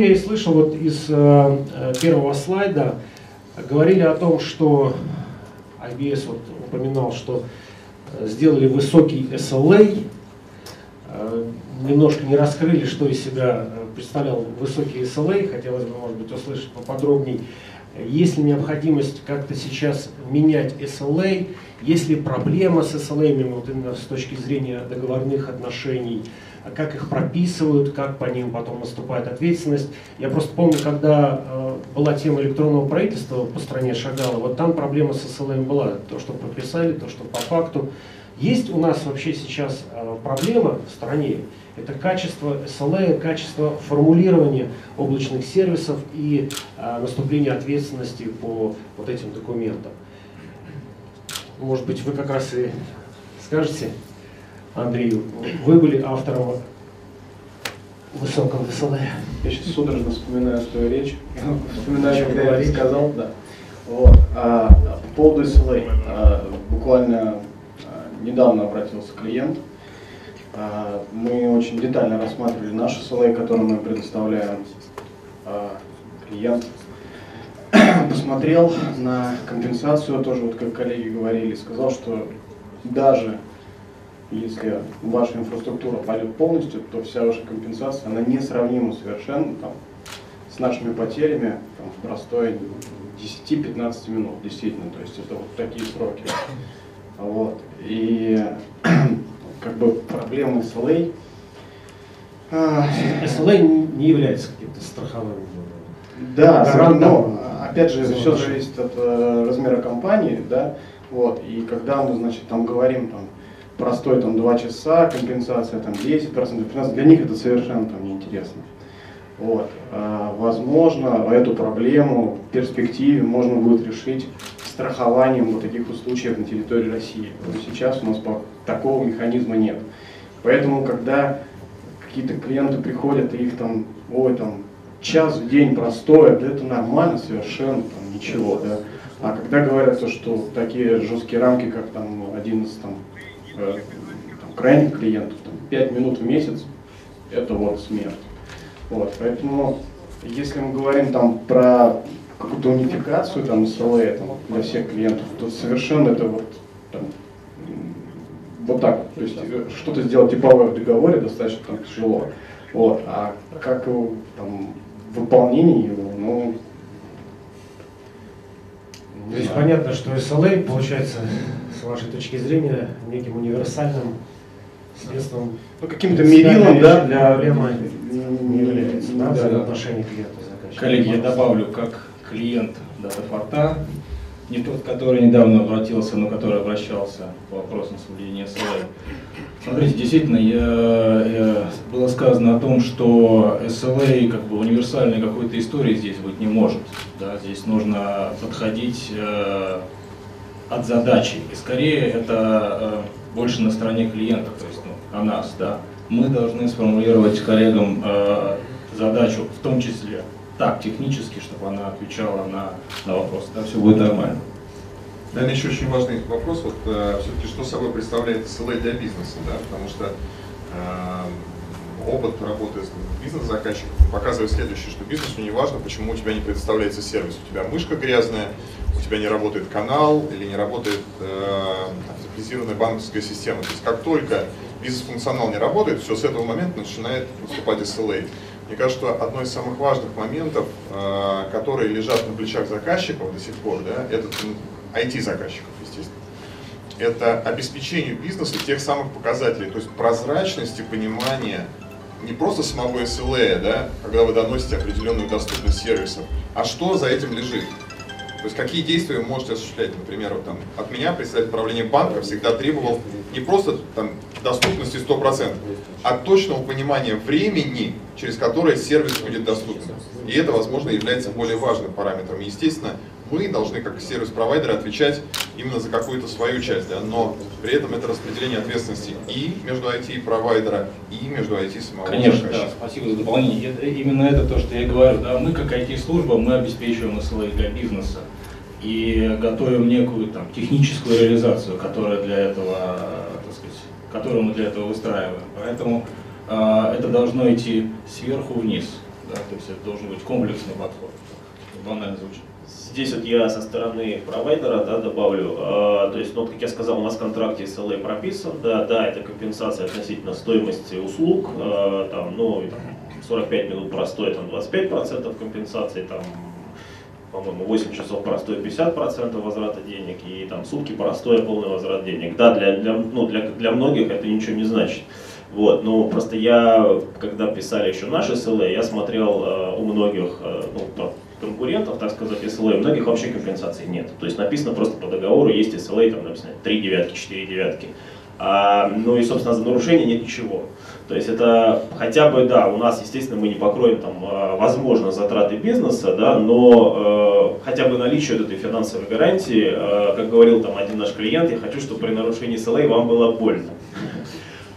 я и слышал вот из э, э первого слайда, говорили о том, что IBS вот упоминал, что э, сделали высокий SLA, э, немножко не раскрыли, что из себя представлял высокий SLA, хотелось бы, может быть, услышать поподробнее. Есть ли необходимость как-то сейчас менять SLA, есть ли проблема с SLA, вот именно с точки зрения договорных отношений, как их прописывают, как по ним потом наступает ответственность. Я просто помню, когда э, была тема электронного правительства по стране шагала, вот там проблема с SLM была, то, что прописали, то, что по факту. Есть у нас вообще сейчас э, проблема в стране, это качество SLA, качество формулирования облачных сервисов и э, наступление ответственности по вот этим документам. Может быть, вы как раз и скажете? Андрей, вы были автором высокого СЛ. Я сейчас судорожно вспоминаю свою речь, вспоминаю, когда я это сказал, да. Вот. А, по поводу SLA, а, буквально а, недавно обратился клиент, а, мы очень детально рассматривали наш SLA, который мы предоставляем а, клиенту. Посмотрел на компенсацию, тоже вот как коллеги говорили, сказал, что даже если ваша инфраструктура пойдет полностью, то вся ваша компенсация, она несравнима совершенно там, с нашими потерями там, в простой 10-15 минут, действительно. То есть это вот такие сроки. Вот. И как бы проблема SLA... SLA не является каким-то страховым да, но опять же, все зависит от э, размера компании, да, вот, и когда мы, значит, там говорим, там, простой там 2 часа, компенсация там 10%, 15%, для них это совершенно там неинтересно. Вот. А, возможно, эту проблему в перспективе можно будет решить страхованием вот таких вот случаев на территории России. Но сейчас у нас такого механизма нет. Поэтому, когда какие-то клиенты приходят и их там, ой, там, час в день простое, да это нормально совершенно, там, ничего, да. А когда говорят, что такие жесткие рамки, как там 11 там, Э, там, крайних клиентов, там, 5 минут в месяц, это вот смерть. Вот, поэтому, если мы говорим там про какую-то унификацию там, SLA там, для всех клиентов, то совершенно это вот, там, вот так. То есть э, что-то сделать типовое в договоре достаточно там, тяжело. Вот. А как его там, выполнение его, ну, то есть понятно, что SLA получается с вашей точки зрения, неким универсальным средством, ну, каким-то мерилом да, для проблемы не является да, да, в отношении клиента заказчика. Коллеги, я добавлю, как клиент датафорта, не тот, который недавно обратился, но который обращался по вопросам соблюдения SLA. Смотрите, действительно, я, я, было сказано о том, что SLA как бы универсальной какой-то истории здесь быть не может. Да? Здесь нужно подходить э, от задачи. И скорее это э, больше на стороне клиента, то есть ну, о нас. Да? Мы должны сформулировать коллегам э, задачу, в том числе так технически, чтобы она отвечала на, на вопросы. Да, все будет нормально. Наверное, еще очень важный вопрос, вот э, все-таки что собой представляет SLA для бизнеса, да, потому что э, опыт работы с бизнес-заказчиком показывает следующее, что бизнесу не важно, почему у тебя не предоставляется сервис. У тебя мышка грязная, у тебя не работает канал или не работает э, автоматизированная банковская система. То есть как только бизнес-функционал не работает, все с этого момента начинает наступать SLA. Мне кажется, что одно из самых важных моментов, э, которые лежат на плечах заказчиков до сих пор, да, это IT-заказчиков, естественно, это обеспечение бизнеса тех самых показателей, то есть прозрачности, понимания не просто самого SLA, да, когда вы доносите определенную доступность сервисов, а что за этим лежит. То есть какие действия вы можете осуществлять, например, вот, там, от меня представитель правления банка всегда требовал не просто там, доступности 100%, а точного понимания времени, через которое сервис будет доступен. И это, возможно, является более важным параметром. Естественно, мы должны как сервис-провайдеры отвечать именно за какую-то свою часть, да, но при этом это распределение ответственности и между IT-провайдера, и между IT самого Конечно, да, спасибо за дополнение. Это, именно это то, что я говорю. Да, мы как IT-служба, мы обеспечиваем SLA для бизнеса и готовим некую там, техническую реализацию, которая для этого, так сказать, которую мы для этого выстраиваем. Поэтому э, это должно идти сверху вниз. Да? То есть это должен быть комплексный подход. Банально звучит. Здесь вот я со стороны провайдера да, добавлю, э, то есть, ну, как я сказал, у нас в контракте SLA прописан, да, да, это компенсация относительно стоимости услуг, э, там, ну, 45 минут простой, там 25% компенсации, там, по-моему, 8 часов простой 50% возврата денег и там сутки простой полный возврат денег. Да, для, для, ну, для, для многих это ничего не значит. Вот, но просто я, когда писали еще наши SLA, я смотрел э, у многих э, ну, конкурентов, так сказать, SLA, у многих вообще компенсации нет. То есть написано просто по договору, есть SLA, там написано 3 девятки, 4 девятки. А, ну и, собственно, за нарушение нет ничего. То есть это хотя бы, да, у нас, естественно, мы не покроем там, а, возможно, затраты бизнеса, да, но э, хотя бы наличие вот этой финансовой гарантии, э, как говорил там один наш клиент, я хочу, чтобы при нарушении SLA вам было больно.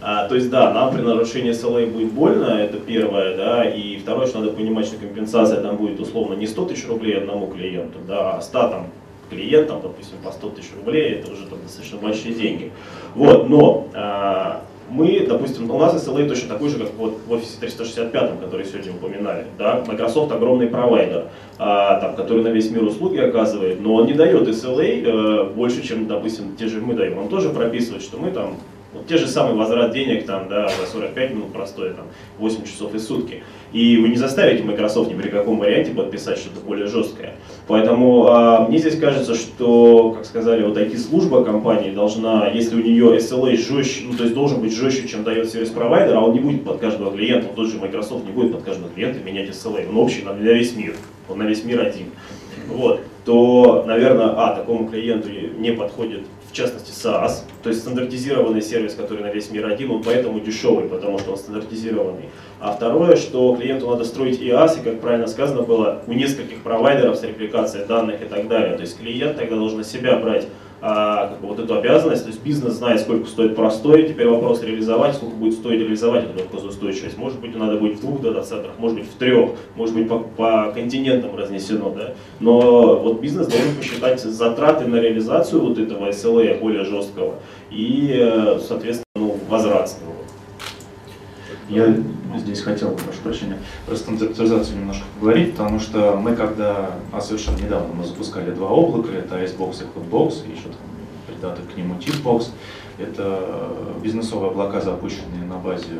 А, то есть, да, нам при нарушении SLA будет больно, это первое, да, и второе, что надо понимать, что компенсация там будет условно не 100 тысяч рублей одному клиенту, да, а 100 там, клиентам, допустим, по 100 тысяч рублей, это уже там достаточно большие деньги. Вот, но а, мы, допустим, у нас SLA точно такой же, как вот в офисе 365, который сегодня упоминали. Да? Microsoft огромный провайдер, а, там, который на весь мир услуги оказывает, но он не дает SLA э, больше, чем, допустим, те же мы даем. Он тоже прописывает, что мы там вот те же самые возврат денег там, да, за 45 минут простой, там, 8 часов и сутки. И вы не заставите Microsoft ни при каком варианте подписать что-то более жесткое. Поэтому а, мне здесь кажется, что, как сказали, вот IT-служба компании должна, если у нее SLA жестче, ну то есть должен быть жестче, чем дает сервис-провайдер, а он не будет под каждого клиента, тот же Microsoft не будет под каждого клиента менять SLA, он общий на весь мир, он на весь мир один. Вот, то, наверное, а, такому клиенту не подходит в частности SaaS, то есть стандартизированный сервис, который на весь мир один, он поэтому дешевый, потому что он стандартизированный. А второе, что клиенту надо строить IaaS, и, как правильно сказано было, у нескольких провайдеров с репликацией данных и так далее. То есть клиент тогда должен на себя брать как бы вот эту обязанность, то есть бизнес знает, сколько стоит простой, теперь вопрос реализовать, сколько будет стоить реализовать эту доходоустойчивость. Может быть, надо будет в двух дата-центрах, может быть, в трех, может быть, по, по континентам разнесено, да. Но вот бизнес должен посчитать затраты на реализацию вот этого SLA более жесткого и, э, соответственно, ну, возврат с него. Я здесь хотел бы, прошу прощения, про стандартизацию немножко поговорить, потому что мы когда, а совершенно недавно мы запускали два облака, это Icebox и Hotbox, и еще там придаток к нему Tipbox. Это бизнесовые облака, запущенные на базе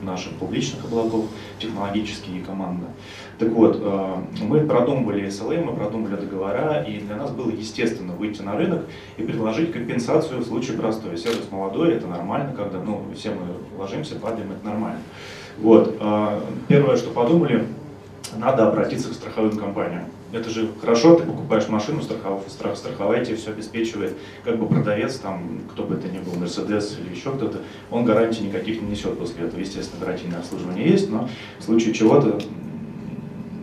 наших публичных облаков, технологические и команды. Так вот, э, мы продумывали SLA, мы продумывали договора, и для нас было естественно выйти на рынок и предложить компенсацию в случае простой. Сервис молодой, это нормально, когда ну, все мы ложимся, падаем, это нормально. Вот. Э, первое, что подумали, надо обратиться к страховым компаниям. Это же хорошо, ты покупаешь машину, страхов, страх, страховая тебе все обеспечивает. Как бы продавец, там, кто бы это ни был, Мерседес или еще кто-то, он гарантий никаких не несет после этого. Естественно, гарантийное обслуживание есть, но в случае чего-то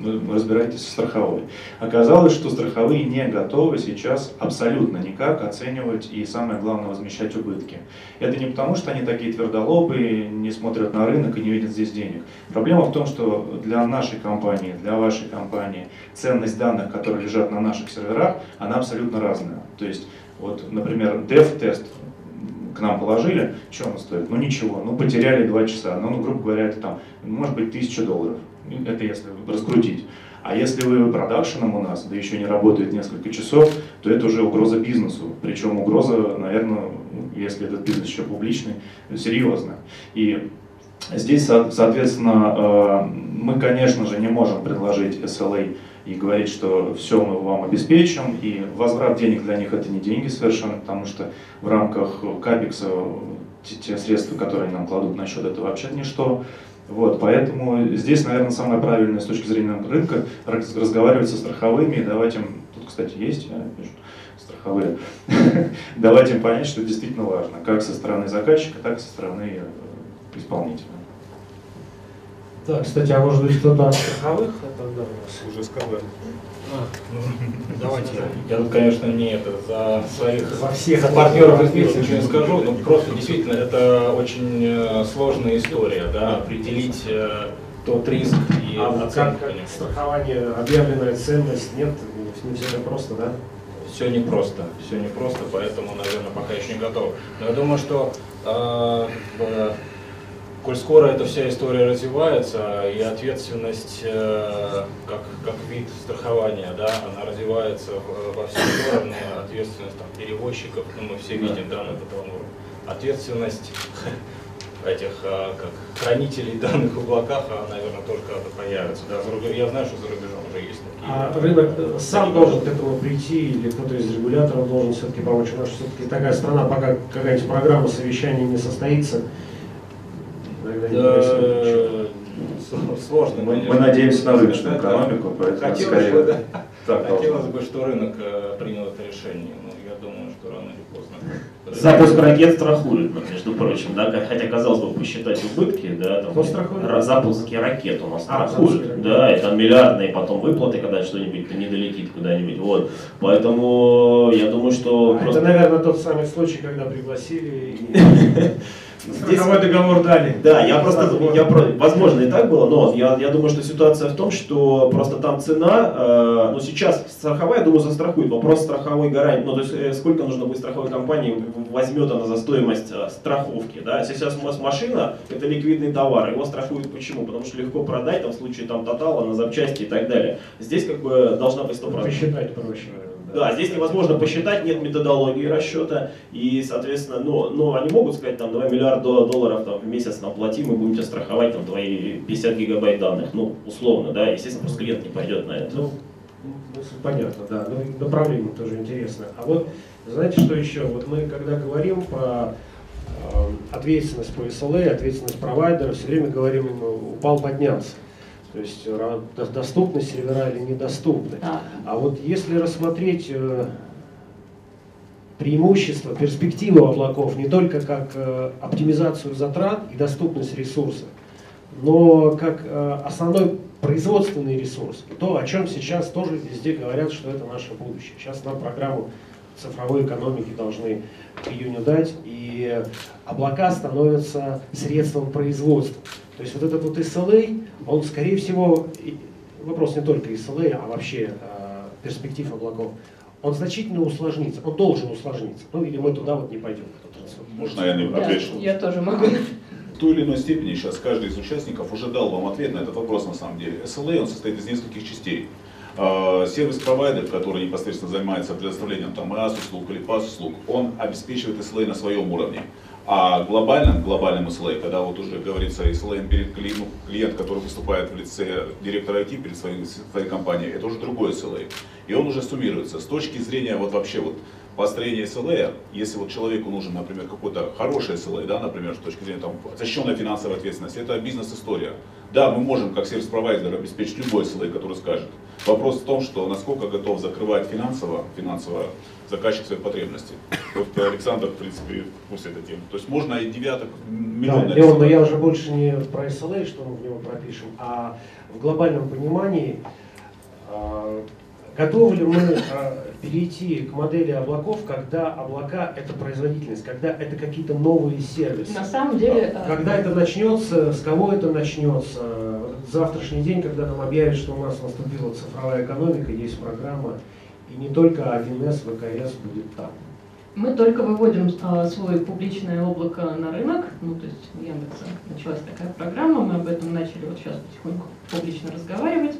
разбирайтесь с страховой. Оказалось, что страховые не готовы сейчас абсолютно никак оценивать и, самое главное, возмещать убытки. Это не потому, что они такие твердолобые, не смотрят на рынок и не видят здесь денег. Проблема в том, что для нашей компании, для вашей компании ценность данных, которые лежат на наших серверах, она абсолютно разная. То есть, вот, например, dev-тест к нам положили, что он стоит? Ну ничего, ну потеряли два часа, ну, ну грубо говоря, это там, может быть, тысяча долларов. Это если раскрутить. А если вы продакшеном у нас, да еще не работает несколько часов, то это уже угроза бизнесу. Причем угроза, наверное, если этот бизнес еще публичный, серьезная. И здесь, соответственно, э, мы, конечно же, не можем предложить SLA и говорить, что все мы вам обеспечим, и возврат денег для них это не деньги совершенно, потому что в рамках капекса те, те средства, которые нам кладут на счет, это вообще ничто. Вот, поэтому здесь, наверное, самое правильное с точки зрения рынка разговаривать со страховыми и давать им, тут, кстати, есть, я вижу, страховые, давать им понять, что действительно важно, как со стороны заказчика, так и со стороны э, исполнителя. Да, кстати, а может быть кто-то от страховых тогда у нас? Уже сказали. А, ну, давайте. Я тут, конечно, не это за своих Во всех партнеров ничего не скажу, но просто действительно это очень э, сложная история, да, определить э, тот риск и а как, как страхование, объявленная ценность, нет, не все так просто, да? Все непросто, все непросто, поэтому, наверное, пока еще не готов. Но я думаю, что э, коль скоро эта вся история развивается, и ответственность э, как, как вид страхования, да, она развивается во все стороны, ответственность там, перевозчиков, ну, мы все видим да, на бытовом уровне, ответственность этих а, как хранителей данных в облаках, а, наверное, тоже когда-то появится. Да, за рубеж, я знаю, что за рубежом уже есть такие. А рынок э, сам должен к этому прийти, или кто-то из регуляторов должен все-таки помочь. У нас все-таки такая страна, пока какая-нибудь программа совещания не состоится, да, сложно. Мы, мы надеемся на рыночную экономику, поэтому хотелось скорее бы, да. так хотелось бы, что рынок э, принял это решение. Но я думаю, что рано или поздно. Запуск ракет страхует, между прочим, да, хотя казалось бы посчитать убытки, да, там, страхует? ра- запуски ракет у нас А, страхуют, да, и там миллиардные потом выплаты, когда что-нибудь не долетит куда-нибудь, вот, поэтому я думаю, что А просто... Это, наверное, тот самый случай, когда пригласили и Здесь- страховой договор дали. Да, я просто, я, возможно, и так было, но я, я думаю, что ситуация в том, что просто там цена, э, ну сейчас страховая, думаю, застрахует. Вопрос страховой гарантии, ну то есть э, сколько нужно будет страховой компании, возьмет она за стоимость э, страховки, да. Если сейчас у вас машина, это ликвидный товар, его страхуют почему? Потому что легко продать, там в случае там тотала, на запчасти и так далее. Здесь как бы должна быть 100%. Посчитать проще. Да, здесь невозможно посчитать, нет методологии расчета, и, соответственно, ну, ну, они могут сказать, там, давай миллиард дол- долларов там, в месяц нам плати, мы будем тебе страховать там, твои 50 гигабайт данных, ну, условно, да, естественно, просто клиент не пойдет на это. Ну, мысль понятно, да. Ну, направление тоже интересно. А вот, знаете, что еще? Вот мы, когда говорим про э, ответственность по SLA, ответственность провайдера, все время говорим, упал, поднялся. То есть до- доступны сервера или недоступны. Да. А вот если рассмотреть э, преимущества, перспективу облаков не только как э, оптимизацию затрат и доступность ресурса, но как э, основной производственный ресурс. То, о чем сейчас тоже везде говорят, что это наше будущее. Сейчас нам программу цифровой экономики должны к июню дать, и облака становятся средством производства. То есть вот этот вот SLA, он скорее всего, вопрос не только SLA, а вообще э, перспектив облаков, он значительно усложнится, он должен усложниться. Ну или мы туда вот не пойдем. Можно я не Да, отвечу? я тоже могу. В той или иной степени сейчас каждый из участников уже дал вам ответ на этот вопрос на самом деле. SLA он состоит из нескольких частей. А, Сервис-провайдер, который непосредственно занимается предоставлением там IaaS услуг или PaaS услуг, он обеспечивает SLA на своем уровне. А глобальном, глобальном SLA, когда вот уже говорится SLA перед кли- ну, клиент, который выступает в лице директора IT перед своей, своей компанией, это уже другой SLA. И он уже суммируется. С точки зрения вот вообще вот построения SLA, если вот человеку нужен, например, какой-то хороший SLA, да, например, с точки зрения там, защищенной финансовой ответственности, это бизнес-история. Да, мы можем как сервис-провайдер обеспечить любой SLA, который скажет. Вопрос в том, что насколько готов закрывать финансово, финансово заказчик своих потребностей. Вот Александр, в принципе, в курсе этой темы. То есть можно и девяток Да, миллион Леон, но я уже больше не про SLA, что мы в него пропишем, а в глобальном понимании, а, готовы ли мы а, перейти к модели облаков, когда облака это производительность, когда это какие-то новые сервисы? На самом деле, э, Когда это начнется, с кого это начнется? Вот завтрашний день, когда нам объявят, что у нас наступила цифровая экономика, есть программа, и не только 1С, ВКС будет там. Мы только выводим а, свое публичное облако на рынок, ну то есть у Яндекса началась такая программа, мы об этом начали вот сейчас потихоньку публично разговаривать.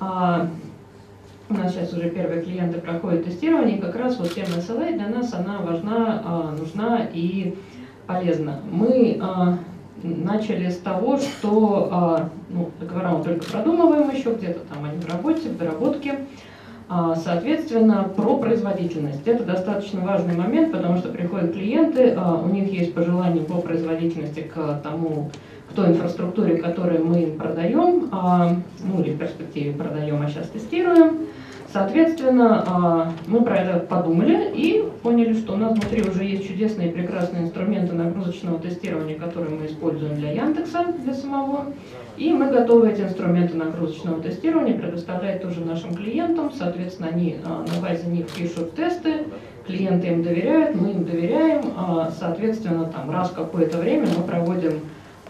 А, у нас сейчас уже первые клиенты проходят тестирование, как раз вот тема SLA для нас она важна, а, нужна и полезна. Мы а, начали с того, что а, ну, договора мы только продумываем еще, где-то там они в работе, в доработке. Соответственно, про производительность. Это достаточно важный момент, потому что приходят клиенты, у них есть пожелания по производительности к тому, к той инфраструктуре, которую мы им продаем, а, ну или в перспективе продаем, а сейчас тестируем. Соответственно, а, мы про это подумали и поняли, что у нас внутри уже есть чудесные и прекрасные инструменты нагрузочного тестирования, которые мы используем для Яндекса, для самого. И мы готовы эти инструменты нагрузочного тестирования предоставлять тоже нашим клиентам. Соответственно, они а, на базе них пишут тесты, клиенты им доверяют, мы им доверяем. Соответственно, там раз в какое-то время мы проводим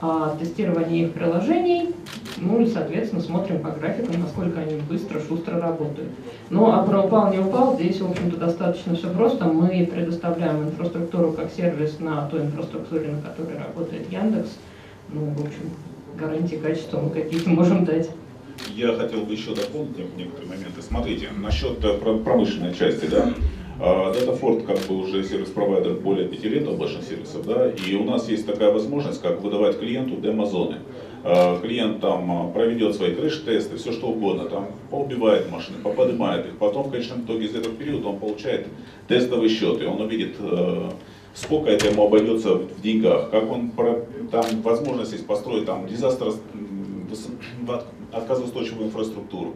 а, тестирование их приложений, ну и, соответственно, смотрим по графикам, насколько они быстро, шустро работают. Ну, а про упал, не упал, здесь, в общем-то, достаточно все просто. Мы предоставляем инфраструктуру как сервис на той инфраструктуре, на которой работает Яндекс. ну, в общем, гарантии качества мы какие-то можем дать. Я хотел бы еще дополнить некоторые моменты. Смотрите, насчет э, промышленной части, да, Датафорд как бы уже сервис-провайдер более пяти лет облачных сервисов, да, и у нас есть такая возможность, как выдавать клиенту демо-зоны. А, клиент там а, проведет свои крыш-тесты, все что угодно, там поубивает машины, поподнимает их, потом в конечном итоге из этого периода он получает тестовый счет, и он увидит, э, сколько это ему обойдется в деньгах, как он, там возможность есть построить там дизастер, отказоустойчивую инфраструктуру.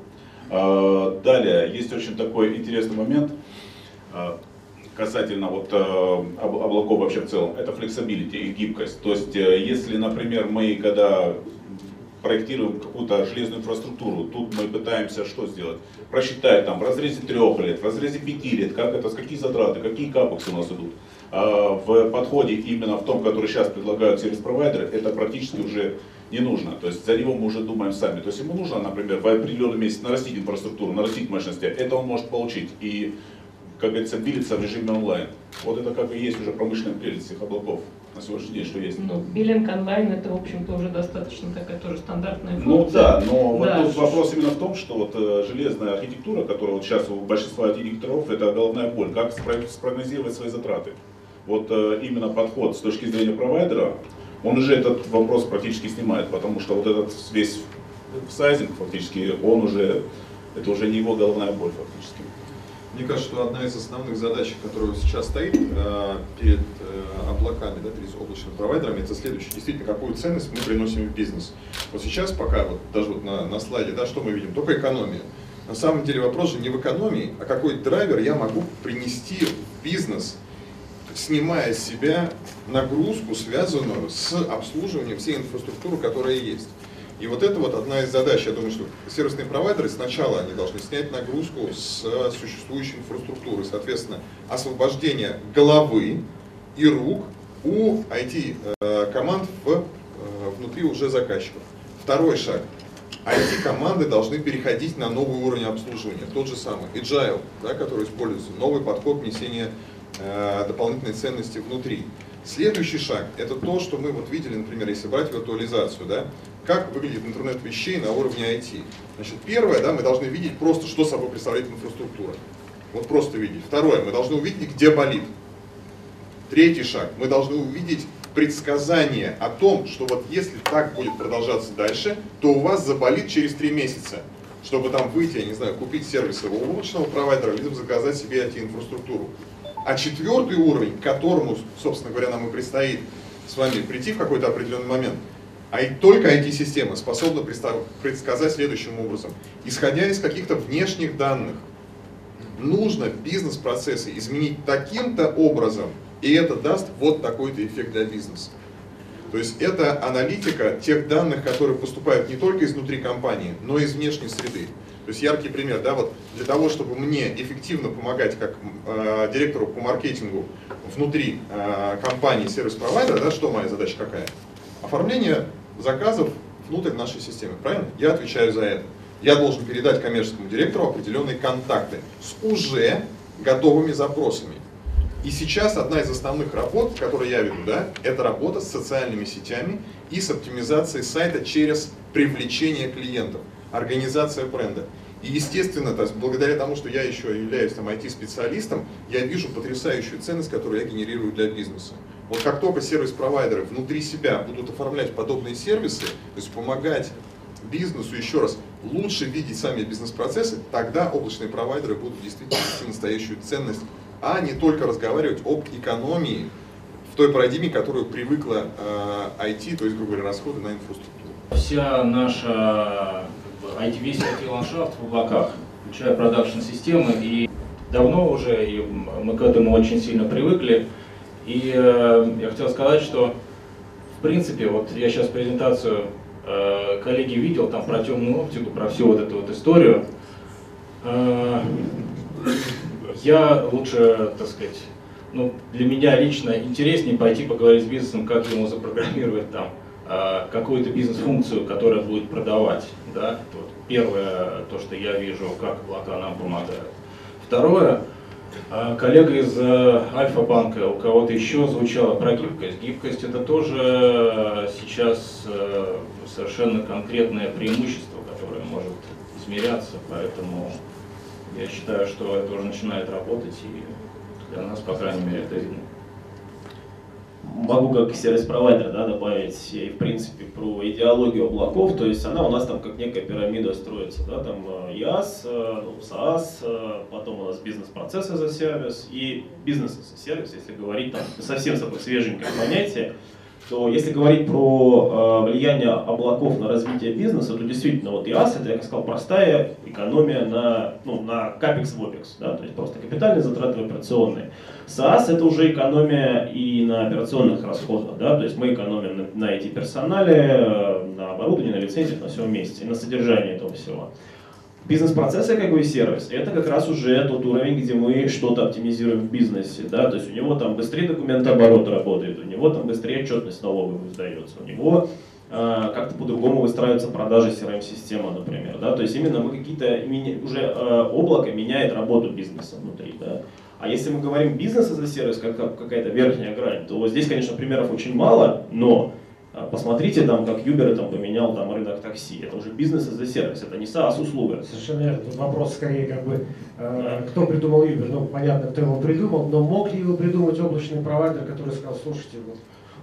А, далее, есть очень такой интересный момент, касательно вот облаков вообще в целом, это flexibility и гибкость. То есть, э, если, например, мы, когда проектируем какую-то железную инфраструктуру. Тут мы пытаемся что сделать? Просчитать там в разрезе трех лет, в разрезе пяти лет, как это, какие затраты, какие капексы у нас идут. А в подходе именно в том, который сейчас предлагают сервис-провайдеры, это практически уже не нужно. То есть за него мы уже думаем сами. То есть ему нужно, например, в определенный месяц нарастить инфраструктуру, нарастить мощности. Это он может получить. И, как говорится, билиться в режиме онлайн. Вот это как и есть уже промышленная прелесть всех облаков на сегодняшний день, что есть. Ну, биллинг онлайн это, в общем-то, уже достаточно такая тоже стандартная функция. Ну да, но да. вот тут вопрос именно в том, что вот э, железная архитектура, которая вот сейчас у большинства архитекторов, это головная боль. Как спрогнозировать свои затраты? Вот э, именно подход с точки зрения провайдера, он уже этот вопрос практически снимает, потому что вот этот весь сайзинг фактически, он уже, это уже не его головная боль фактически. Мне кажется, что одна из основных задач, которая сейчас стоит э, перед э, облаками, да, перед облачными провайдерами, это следующее. Действительно, какую ценность мы приносим в бизнес. Вот сейчас пока, вот даже вот на, на слайде, да, что мы видим? Только экономия. На самом деле вопрос же не в экономии, а какой драйвер я могу принести в бизнес, снимая с себя нагрузку, связанную с обслуживанием всей инфраструктуры, которая есть. И вот это вот одна из задач. Я думаю, что сервисные провайдеры сначала они должны снять нагрузку с существующей инфраструктуры. Соответственно, освобождение головы и рук у IT-команд в, э, внутри уже заказчиков. Второй шаг. IT-команды должны переходить на новый уровень обслуживания. Тот же самый Agile, да, который используется, новый подход несения э, дополнительной ценности внутри. Следующий шаг – это то, что мы вот видели, например, если брать виртуализацию, да, как выглядит интернет вещей на уровне IT. Значит, первое, да, мы должны видеть просто, что собой представляет инфраструктура. Вот просто видеть. Второе, мы должны увидеть, где болит. Третий шаг, мы должны увидеть предсказание о том, что вот если так будет продолжаться дальше, то у вас заболит через три месяца, чтобы там выйти, я не знаю, купить сервис его облачного провайдера, либо заказать себе IT-инфраструктуру. А четвертый уровень, к которому, собственно говоря, нам и предстоит с вами прийти в какой-то определенный момент, а только IT-система способна предсказать следующим образом. Исходя из каких-то внешних данных, нужно бизнес-процессы изменить таким-то образом, и это даст вот такой-то эффект для бизнеса. То есть это аналитика тех данных, которые поступают не только изнутри компании, но и из внешней среды. То есть яркий пример, да, вот для того, чтобы мне эффективно помогать как э, директору по маркетингу внутри э, компании сервис-провайдера, да, что моя задача какая? Оформление заказов внутрь нашей системы, правильно? Я отвечаю за это. Я должен передать коммерческому директору определенные контакты с уже готовыми запросами. И сейчас одна из основных работ, которые я веду, да, это работа с социальными сетями и с оптимизацией сайта через привлечение клиентов организация бренда. И естественно, то есть, благодаря тому, что я еще являюсь там IT-специалистом, я вижу потрясающую ценность, которую я генерирую для бизнеса. Вот как только сервис-провайдеры внутри себя будут оформлять подобные сервисы, то есть помогать бизнесу еще раз лучше видеть сами бизнес-процессы, тогда облачные провайдеры будут действительно нести настоящую ценность, а не только разговаривать об экономии в той парадигме, которую привыкла э, IT, то есть, грубо говоря, расходы на инфраструктуру. Вся наша IT, весь IT-ландшафт в облаках, включая продакшн-системы. И давно уже и мы к этому очень сильно привыкли. И э, я хотел сказать, что в принципе, вот я сейчас презентацию э, коллеги видел, там про темную оптику, про всю вот эту вот историю. Э, я лучше, так сказать, ну, для меня лично интереснее пойти поговорить с бизнесом, как ему запрограммировать там Э, какую-то бизнес-функцию, которая будет продавать. Да? Вот первое, то, что я вижу, как облака нам помогают. Второе, коллега из э, Альфа-банка, у кого-то еще звучало про гибкость. Гибкость это тоже э, сейчас э, совершенно конкретное преимущество, которое может измеряться, поэтому я считаю, что это уже начинает работать, и для нас, по крайней мере, это видно могу как сервис-провайдер да, добавить и в принципе про идеологию облаков, то есть она у нас там как некая пирамида строится, да, там IaaS, э, ну, SaaS, э, потом у нас бизнес-процессы за сервис и бизнес за сервис, если говорить там совсем такое свеженькое понятие, то если говорить про э, влияние облаков на развитие бизнеса, то действительно вот IaaS это, я как сказал, простая экономия на, ну, на капекс в OPEX, да, то есть просто капитальные затраты операционные. SaaS это уже экономия и на операционных расходах, да, то есть мы экономим на, на эти персонале, э, на оборудовании, на лицензиях, на всем месте, на содержании этого всего. Бизнес-процессы как бы сервис, это как раз уже тот уровень, где мы что-то оптимизируем в бизнесе, да, то есть у него там быстрее документооборот работает, у него там быстрее отчетность налоговая сдается, у него э, как-то по-другому выстраиваются продажи CRM-системы, например, да, то есть именно мы какие-то, уже э, облако меняет работу бизнеса внутри, да. А если мы говорим бизнес a сервис, как, как какая-то верхняя грань, то здесь, конечно, примеров очень мало, но а, посмотрите, там, как Uber там, поменял там, рынок такси. Это уже бизнес за сервис, это не SaaS услуга. Совершенно верно. Тут вопрос скорее, как бы, э, кто придумал Uber. Ну, понятно, кто его придумал, но мог ли его придумать облачный провайдер, который сказал, слушайте, вот,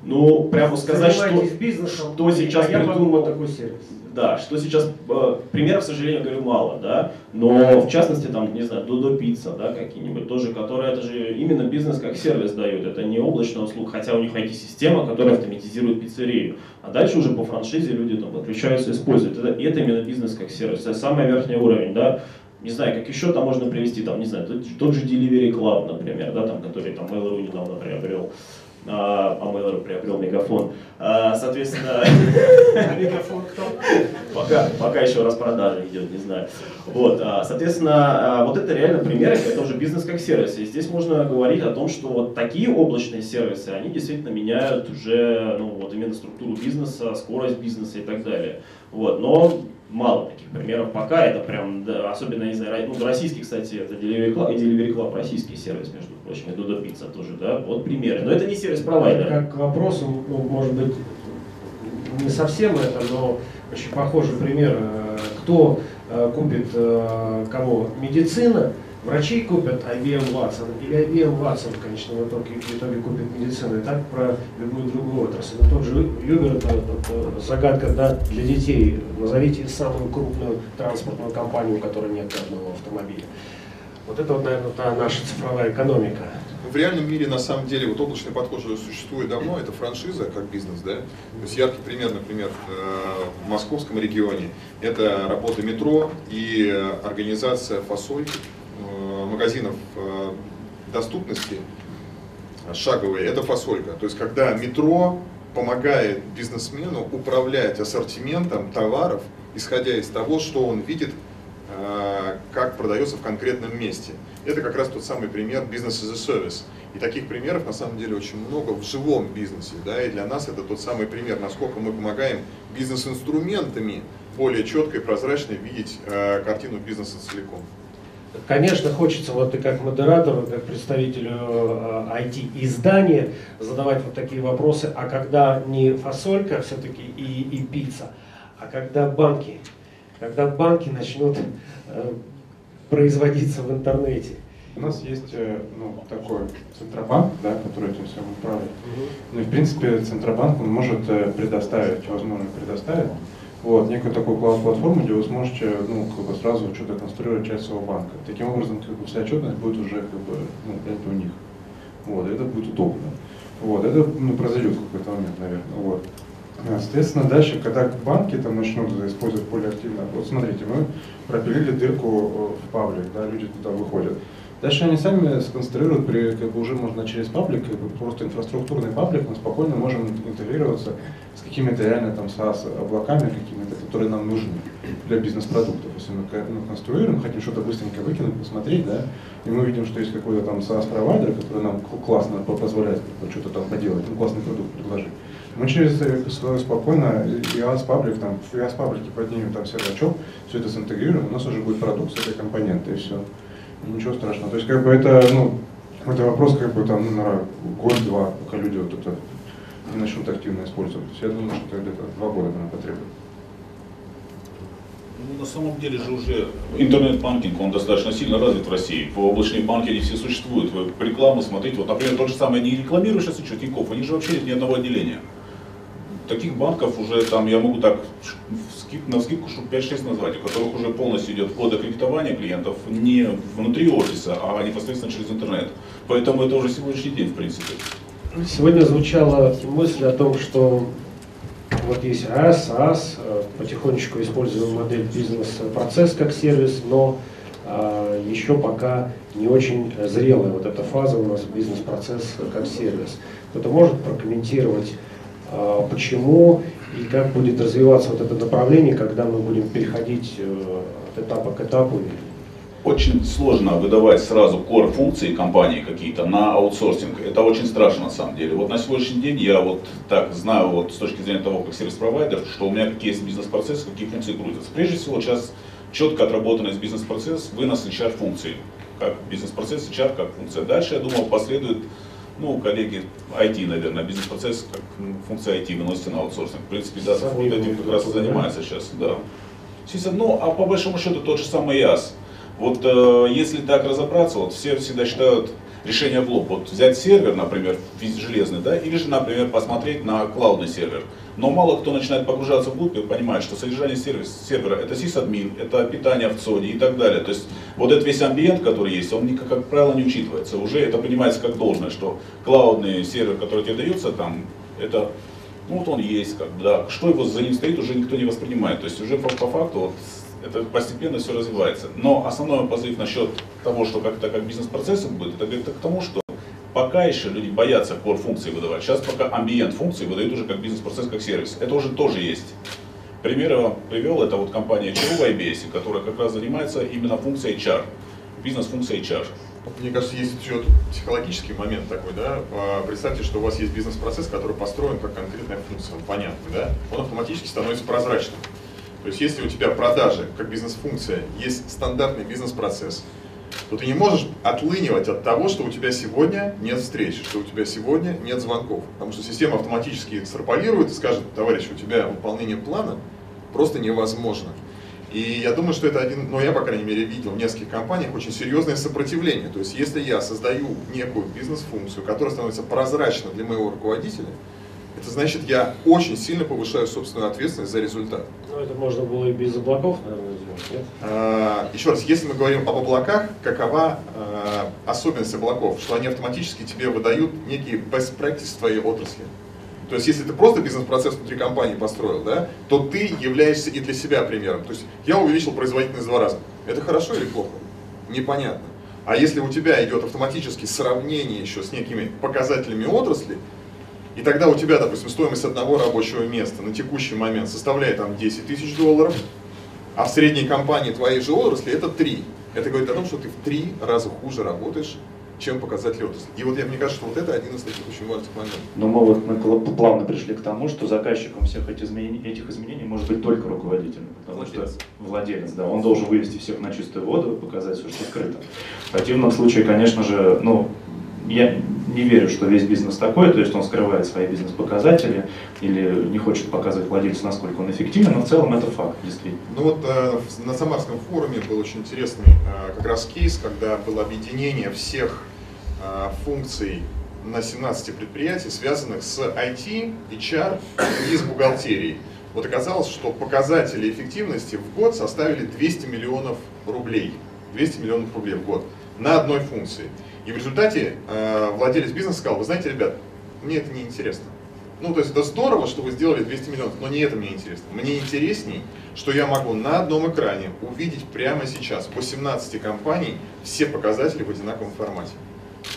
ну, прямо сказать, что, бизнесом, что сейчас а придумал такой сервис. Да, что сейчас, э, примеров, к сожалению, говорю, мало, да, но в частности, там, не знаю, Додо Пицца, да, какие-нибудь тоже, которые, это же именно бизнес как сервис дают, это не облачная услуга, хотя у них IT-система, которая автоматизирует пиццерию, а дальше уже по франшизе люди там подключаются, используют, это, и это именно бизнес как сервис, это самый верхний уровень, да, не знаю, как еще там можно привести, там, не знаю, тот, тот же Delivery Club, например, да, там, который там Mail.ru недавно приобрел, а, а Mail.ru приобрел мегафон. А, соответственно... Мегафон кто? Пока, пока еще распродажа идет, не знаю. Вот, а, соответственно, вот это реально примеры, это уже бизнес как сервис. И здесь можно говорить о том, что вот такие облачные сервисы, они действительно меняют уже, ну, вот именно структуру бизнеса, скорость бизнеса и так далее. Вот, но мало таких примеров пока, это прям, да, особенно, знаю, ну, российский, кстати, это Delivery Club, Delivery Club российский сервис, между прочим, и Dodo Pizza тоже, да, вот примеры, но это не сервис-провайдер. Как к вопросу, ну, может быть, не совсем это, но очень похожий пример, э, кто э, купит э, кого? Медицина, Врачи купят IBM Watson, или IBM Watson в конечном итоге, в итоге купит медицину, и так про любую другую отрасль. Но тот же Uber, это, это загадка да, для детей. Назовите самую крупную транспортную компанию, у которой нет одного автомобиля. Вот это вот, наверное, та наша цифровая экономика. В реальном мире, на самом деле, вот облачный подход уже существует давно, это франшиза как бизнес, да. То есть яркий пример, например, в э, московском регионе, это работа метро и организация фасоль, магазинов э, доступности шаговые, это фасолька. То есть когда метро помогает бизнесмену управлять ассортиментом товаров, исходя из того, что он видит, э, как продается в конкретном месте. Это как раз тот самый пример бизнес as a service. И таких примеров на самом деле очень много в живом бизнесе. Да? И для нас это тот самый пример, насколько мы помогаем бизнес-инструментами более четко и прозрачно видеть э, картину бизнеса целиком. Конечно, хочется вот и как модератору, как представителю IT-издания э, задавать вот такие вопросы, а когда не фасолька все-таки и, и пицца, а когда банки, когда банки начнут э, производиться в интернете. У нас есть э, ну, такой Центробанк, да, который этим всем управляет. Ну и в принципе Центробанк он может предоставить, возможно предоставить вот, некую такую платформу, где вы сможете ну, как бы сразу что-то конструировать часть своего банка. Таким образом, как бы, вся отчетность будет уже как бы, ну, это у них. Вот, это будет удобно. Вот, это ну, произойдет в какой-то момент, наверное. Вот. А, соответственно, дальше, когда банки там начнут использовать более активно, вот смотрите, мы пропилили дырку в паблик, да, люди туда выходят. Дальше они сами сконструируют, при, как бы уже можно через паблик, как бы просто инфраструктурный паблик, мы спокойно можем интегрироваться с какими-то реально там SaaS облаками какими-то, которые нам нужны для бизнес-продуктов. Если мы ну, конструируем, хотим что-то быстренько выкинуть, посмотреть, да, и мы видим, что есть какой-то там SaaS-провайдер, который нам классно позволяет что-то там поделать, ну, классный продукт предложить. Мы через свой спокойно IaaS паблик, там, в IaaS паблике поднимем там сервачок, все это синтегрируем, у нас уже будет продукт с этой компонентой, и все. Ничего страшного. То есть как бы это, ну, это вопрос как бы там, ну, год-два, пока люди вот это не начнут активно использовать. То есть я думаю, что где-то два года нам потребуется. Ну, на самом деле же уже интернет-банкинг, он достаточно сильно развит в России. По облачные банки они все существуют. Вы рекламу смотрите, вот, например, тот же самый, не рекламируешь сейчас что, Тинькофф, они же вообще нет ни одного отделения. Таких банков уже там, я могу так на скидку штук 5-6 назвать, у которых уже полностью идет вход кредитования клиентов не внутри офиса, а непосредственно через интернет. Поэтому это уже сегодняшний день, в принципе. Сегодня звучала мысль о том, что вот есть АС, АС, э, потихонечку используем модель бизнес-процесс как сервис, но а, еще пока не очень зрелая вот эта фаза у нас бизнес-процесс как сервис. Кто-то может прокомментировать, а, почему и как будет развиваться вот это направление, когда мы будем переходить э, от этапа к этапу очень сложно выдавать сразу core функции компании какие-то на аутсорсинг. Это очень страшно на самом деле. Вот на сегодняшний день я вот так знаю вот с точки зрения того, как сервис-провайдер, что у меня какие есть бизнес-процессы, какие функции крутятся. Прежде всего сейчас четко отработанный бизнес-процесс, вынос HR-функции. Как бизнес-процесс, HR как функция. Дальше, я думал, последует ну, коллеги IT, наверное, бизнес-процесс как функция IT выносится на аутсорсинг. В принципе, да, этим как раз и занимается сейчас, да. Ну, а по большому счету тот же самый ЯС. Вот э, если так разобраться, вот все всегда считают решение в лоб. Вот взять сервер, например, железный, да, или же, например, посмотреть на клаудный сервер. Но мало кто начинает погружаться вглубь и понимает, что содержание сервис, сервера это сисадмин, это питание в ЦОДе и так далее. То есть вот этот весь амбиент, который есть, он, как, как правило, не учитывается. Уже это понимается как должное, что клаудный сервер, который тебе дается, там, это ну вот он есть, как бы, да. Что его за ним стоит, уже никто не воспринимает. То есть уже по, по факту вот, это постепенно все развивается. Но основной позыв насчет того, что как-то как бизнес-процессом будет, это говорит к тому, что пока еще люди боятся core функции выдавать. Сейчас пока амбиент функции выдают уже как бизнес-процесс, как сервис. Это уже тоже есть. Пример я привел, это вот компания HRU в IBS, которая как раз занимается именно функцией HR, бизнес-функцией HR. Мне кажется, есть еще психологический момент такой, да. А, представьте, что у вас есть бизнес-процесс, который построен как конкретная функция, он понятный, да. Он автоматически становится прозрачным. То есть если у тебя продажи как бизнес-функция есть стандартный бизнес-процесс, то ты не можешь отлынивать от того, что у тебя сегодня нет встреч, что у тебя сегодня нет звонков. Потому что система автоматически экстраполирует и скажет, товарищ, у тебя выполнение плана просто невозможно. И я думаю, что это один, ну я, по крайней мере, видел в нескольких компаниях очень серьезное сопротивление. То есть, если я создаю некую бизнес-функцию, которая становится прозрачной для моего руководителя, это значит, я очень сильно повышаю собственную ответственность за результат. Ну, это можно было и без облаков, наверное, сделать, нет? А, еще раз, если мы говорим об облаках, какова а, особенность облаков? Что они автоматически тебе выдают некие best practice в твоей отрасли. То есть, если ты просто бизнес-процесс внутри компании построил, да, то ты являешься и для себя примером. То есть, я увеличил производительность в два раза. Это хорошо или плохо? Непонятно. А если у тебя идет автоматически сравнение еще с некими показателями отрасли, и тогда у тебя, допустим, стоимость одного рабочего места на текущий момент составляет там 10 тысяч долларов, а в средней компании твоей же отрасли это 3. Это говорит о том, что ты в три раза хуже работаешь, чем показатели отрасли. И вот я, мне кажется, что вот это один из таких очень важных моментов. Но мы вот мы плавно пришли к тому, что заказчиком всех этих изменений, этих изменений может быть только руководитель. Потому владелец. что владелец, да, он должен вывести всех на чистую воду, показать все, что скрыто. В противном случае, конечно же, ну, я не верю, что весь бизнес такой, то есть он скрывает свои бизнес-показатели или не хочет показывать владельцу, насколько он эффективен, но в целом это факт, действительно. Ну вот э, на Самарском форуме был очень интересный э, как раз кейс, когда было объединение всех э, функций на 17 предприятий, связанных с IT, HR и с бухгалтерией. Вот оказалось, что показатели эффективности в год составили 200 миллионов рублей. 200 миллионов рублей в год на одной функции. И в результате э, владелец бизнеса сказал, вы знаете, ребят, мне это не интересно. Ну, то есть это здорово, что вы сделали 200 миллионов, но не это мне интересно. Мне интересней, что я могу на одном экране увидеть прямо сейчас 18 компаний все показатели в одинаковом формате.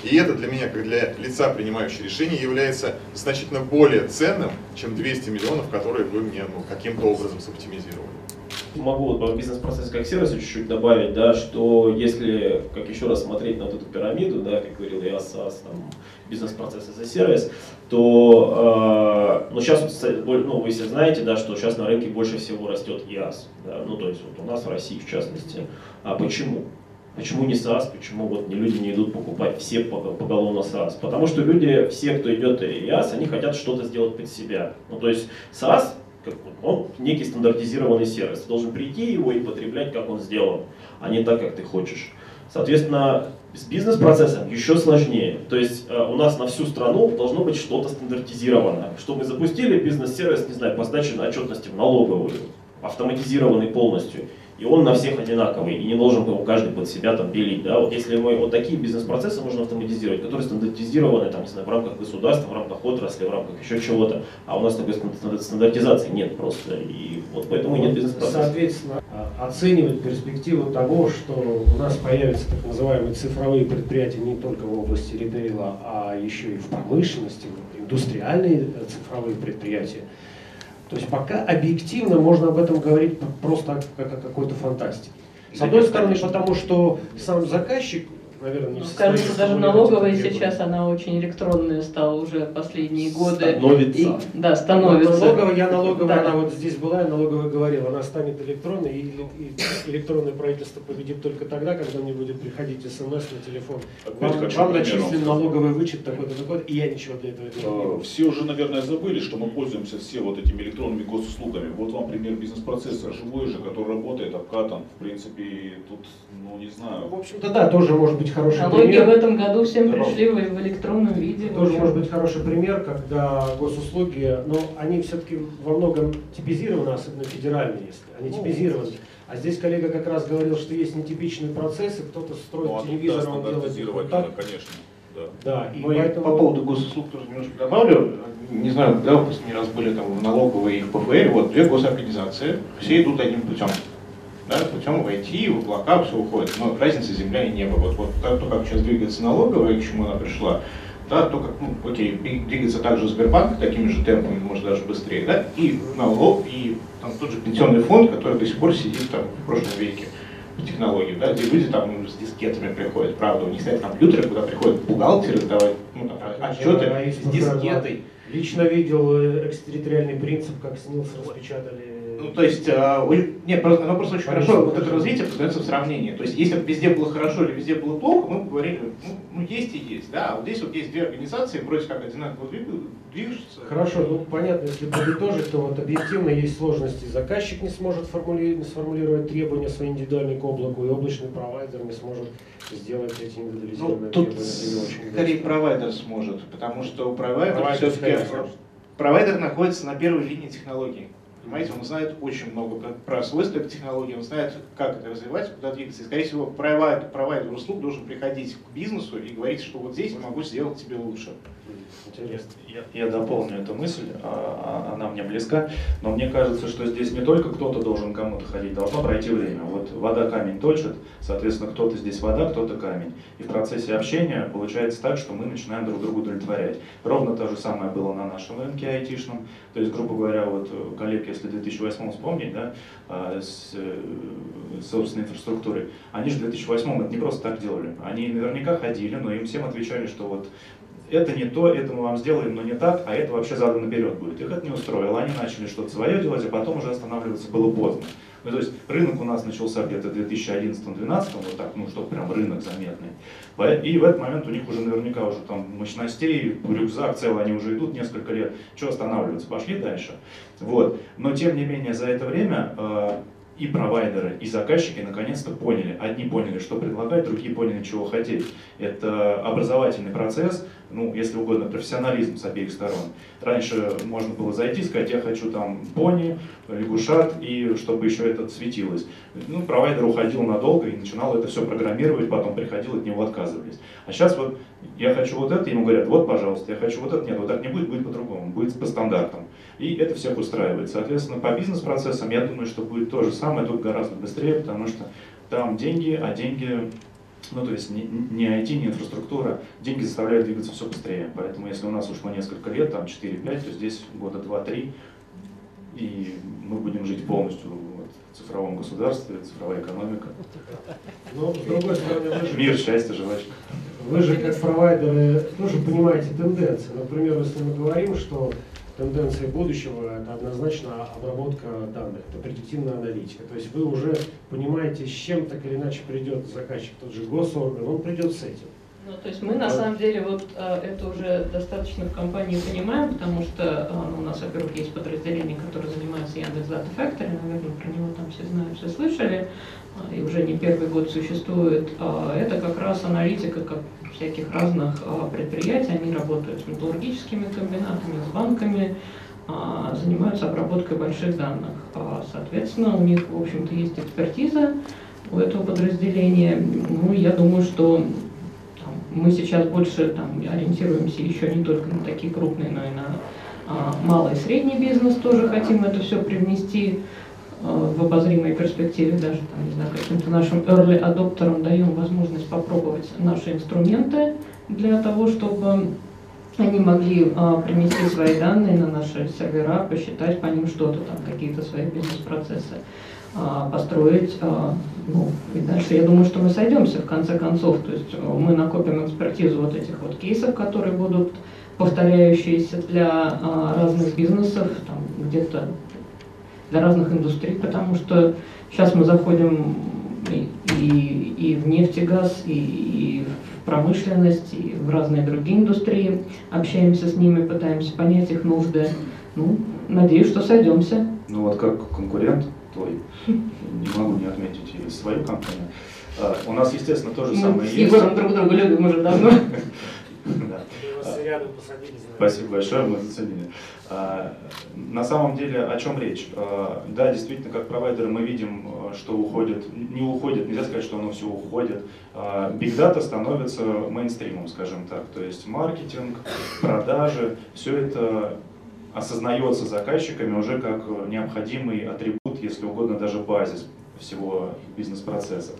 И это для меня, как для лица, принимающего решения, является значительно более ценным, чем 200 миллионов, которые вы мне ну, каким-то образом соптимизировали. Могу вот бизнес-процесс как сервис чуть-чуть добавить, да, что если, как еще раз смотреть на вот эту пирамиду, да, как говорил я, SaaS, там, бизнес-процесс за сервис, то э, ну, сейчас, ну, вы все знаете, да, что сейчас на рынке больше всего растет EAS, да, ну, то есть вот у нас в России в частности. А почему? Почему не SaaS, почему вот не люди не идут покупать все поголовно SaaS? Потому что люди, все, кто идет IaaS, они хотят что-то сделать под себя. Ну, то есть SaaS, как, он некий стандартизированный сервис. Ты должен прийти его и потреблять, как он сделан, а не так, как ты хочешь. Соответственно, с бизнес-процессом еще сложнее. То есть э, у нас на всю страну должно быть что-то стандартизированное. Чтобы мы запустили бизнес-сервис, не знаю, по сдаче отчетности в налоговую, автоматизированный полностью и он на всех одинаковый, и не должен его каждый под себя там пилить. Да? Вот если мы вот такие бизнес-процессы можно автоматизировать, которые стандартизированы там, не знаю, в рамках государства, в рамках отрасли, в рамках еще чего-то, а у нас такой стандартизации нет просто, и вот поэтому нет бизнес-процесса. Соответственно, а, оценивать перспективу того, что у нас появятся так называемые цифровые предприятия не только в области ритейла, а еще и в промышленности, индустриальные э, цифровые предприятия, то есть пока объективно можно об этом говорить просто как о какой-то фантастике. С одной стороны, потому что сам заказчик наверное, не ну, Кажется, даже налоговая сейчас, она очень электронная стала уже последние годы. Становится. И, да, становится. Налоговая, я налоговая, да. она вот здесь была, я налоговая говорила, она станет электронной, и, и электронное правительство победит только тогда, когда мне будет приходить смс на телефон. Вам, вам начислен налоговый вычет такой-то, такой и я ничего для этого не делаю. Все уже, наверное, забыли, что мы пользуемся все вот этими электронными госуслугами. Вот вам пример бизнес-процесса, живой же, который работает, обкатан. В принципе, тут, ну, не знаю. В общем-то, да, тоже может быть хороший Налоги пример. в этом году всем пришли в, в электронном виде. Тоже может быть хороший пример, когда госуслуги, но они все-таки во многом типизированы, особенно федеральные, если они ну, типизированы. А здесь коллега как раз говорил, что есть нетипичные процессы, кто-то строит ну, а телевизор, он делает вот так. конечно. Да. да и ну, поэтому... По поводу госуслуг тоже немножко добавлю. Не знаю, да, вы не раз были там в налоговой и в ПФР, вот две госорганизации, все идут одним путем да, путем войти, в облака все уходит. Но разницы земля и небо. Вот, вот то, как сейчас двигается налоговая, к чему она пришла, да, то как, ну, окей, двигается также Сбербанк такими же темпами, может даже быстрее, да, и налог, и там тот же пенсионный фонд, который до сих пор сидит там в прошлом веке технологии, да, где люди там ну, с дискетами приходят, правда, у них стоят компьютеры, куда приходят бухгалтеры давать ну, там, отчеты с дискетой. Лично видел э, экстерриториальный принцип, как снился, распечатали ну, то есть, а, нет, просто, оно просто очень хорошо, вот это развитие познается в сравнении. То есть, если бы везде было хорошо или везде было плохо, мы бы говорили, ну, ну есть и есть, да, а вот здесь вот есть две организации, вроде как одинаково движутся. Хорошо, ну понятно, если подытожить, то вот объективно есть сложности. Заказчик не сможет формулировать, сформулировать требования свои индивидуальные к облаку, и облачный провайдер не сможет сделать эти индивидуализированные ну, тут скорее провайдер сможет, потому что у провайдера все-таки провайдер находится на первой линии технологий. Понимаете, он знает очень много про свойства этой технологии, он знает, как это развивать, куда двигаться. И, скорее всего, провайдер, провайдер услуг должен приходить к бизнесу и говорить, что вот здесь я могу сделать тебе лучше. Интересно. Я, я дополню эту мысль, а, а, она мне близка, но мне кажется, что здесь не только кто-то должен кому-то ходить, должно пройти время. Вот вода камень точит, соответственно, кто-то здесь вода, кто-то камень. И в процессе общения получается так, что мы начинаем друг друга удовлетворять. Ровно то же самое было на нашем рынке айтишном. То есть, грубо говоря, вот коллег, если в 2008 вспомнить, да, а, с э, собственной инфраструктурой, они же в 2008 это не просто так делали. Они наверняка ходили, но им всем отвечали, что вот это не то, это мы вам сделаем, но не так, а это вообще задом наперед будет. Их это не устроило, они начали что-то свое делать, а потом уже останавливаться было поздно. Ну, то есть рынок у нас начался где-то в 2011-2012, вот так, ну, что прям рынок заметный. И в этот момент у них уже наверняка уже там мощностей, рюкзак целый, они уже идут несколько лет. Что останавливаться? Пошли дальше. Вот. Но тем не менее за это время э, и провайдеры, и заказчики наконец-то поняли. Одни поняли, что предлагать, другие поняли, чего хотеть. Это образовательный процесс, ну, если угодно, профессионализм с обеих сторон. Раньше можно было зайти, сказать, я хочу там пони, лягушат, и чтобы еще это светилось. Ну, провайдер уходил надолго и начинал это все программировать, потом приходил, от него отказывались. А сейчас вот я хочу вот это, ему говорят, вот, пожалуйста, я хочу вот это, нет, вот так не будет, будет по-другому, будет по стандартам. И это всех устраивает. Соответственно, по бизнес-процессам я думаю, что будет то же самое, только гораздо быстрее, потому что там деньги, а деньги ну, то есть не, не IT, не инфраструктура, деньги заставляют двигаться все быстрее. Поэтому если у нас ушло несколько лет, там 4-5, то здесь года 2-3, и мы будем жить полностью в цифровом государстве, цифровая экономика. Но, с другой стороны, вы же, Мир, счастье, жвачка. Вы же, как провайдеры, тоже понимаете тенденции. Например, если мы говорим, что тенденция будущего – это однозначно обработка данных, это предиктивная аналитика. То есть вы уже понимаете, с чем так или иначе придет заказчик, тот же госорган, он придет с этим. Ну, то есть мы на самом деле вот а, это уже достаточно в компании понимаем, потому что а, ну, у нас, во-первых, есть подразделение, которое занимается Яндекс Data Factory, наверное, про него там все знают, все слышали, а, и уже не первый год существует. Это как раз аналитика как всяких разных а, предприятий, они работают с металлургическими комбинатами, с банками, а, занимаются обработкой больших данных. А, соответственно, у них, в общем-то, есть экспертиза у этого подразделения. Ну, я думаю, что мы сейчас больше там, ориентируемся еще не только на такие крупные, но и на а, малый и средний бизнес тоже хотим это все привнести в обозримой перспективе, даже там, не знаю, каким-то нашим early адоптерам даем возможность попробовать наши инструменты для того, чтобы они могли а, принести свои данные на наши сервера, посчитать по ним что-то, там какие-то свои бизнес-процессы. А, построить. А, ну, и дальше я думаю, что мы сойдемся в конце концов. То есть э, мы накопим экспертизу вот этих вот кейсов, которые будут повторяющиеся для а, разных бизнесов, там, где-то для разных индустрий, потому что сейчас мы заходим и, и, и в нефть и газ, и, и в промышленность, и в разные другие индустрии, общаемся с ними, пытаемся понять их нужды. Ну, надеюсь, что сойдемся. Ну вот как конкурент, твой, не могу не отметить и свою компанию. А, у нас, естественно, то же самое есть. Мы с Егором друг друга любим уже давно. Спасибо большое, мы заценили. А, на самом деле, о чем речь? А, да, действительно, как провайдеры мы видим, что уходит, не уходит, нельзя сказать, что оно все уходит. Big Data становится мейнстримом, скажем так. То есть маркетинг, продажи, все это осознается заказчиками уже как необходимый атрибут, если угодно, даже базис всего бизнес-процесса.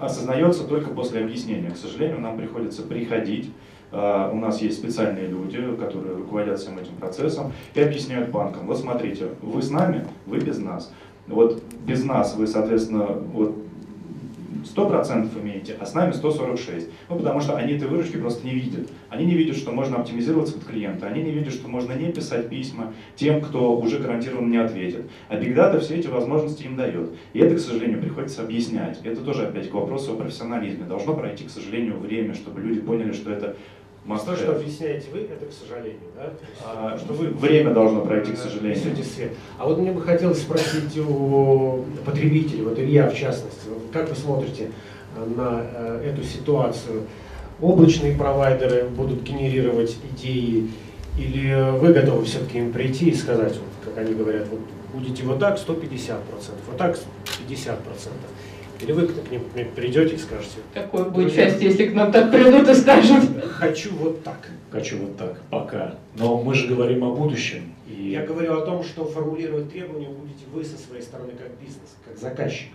Осознается только после объяснения. К сожалению, нам приходится приходить, а, у нас есть специальные люди, которые руководят всем этим процессом и объясняют банкам. Вот смотрите, вы с нами, вы без нас. Вот без нас вы, соответственно, вот 100% имеете, а с нами 146. Ну, потому что они этой выручки просто не видят. Они не видят, что можно оптимизироваться от клиента, они не видят, что можно не писать письма тем, кто уже гарантированно не ответит. А Big Data все эти возможности им дает. И это, к сожалению, приходится объяснять. Это тоже опять к вопросу о профессионализме. Должно пройти, к сожалению, время, чтобы люди поняли, что это то, что объясняете вы, это к сожалению, да? А, что вы, время должно пройти, к сожалению. Свет. А вот мне бы хотелось спросить у потребителей, вот Илья в частности, как вы смотрите на э, эту ситуацию? Облачные провайдеры будут генерировать идеи, или вы готовы все-таки им прийти и сказать, вот, как они говорят, вот будете вот так 150%, вот так 50%. Или вы к ним придете и скажете. Какое будет счастье, если к нам так придут и скажут. Хочу вот так. Хочу вот так, пока. Но мы же говорим о будущем. И... Я говорю о том, что формулировать требования будете вы со своей стороны как бизнес, как заказчик.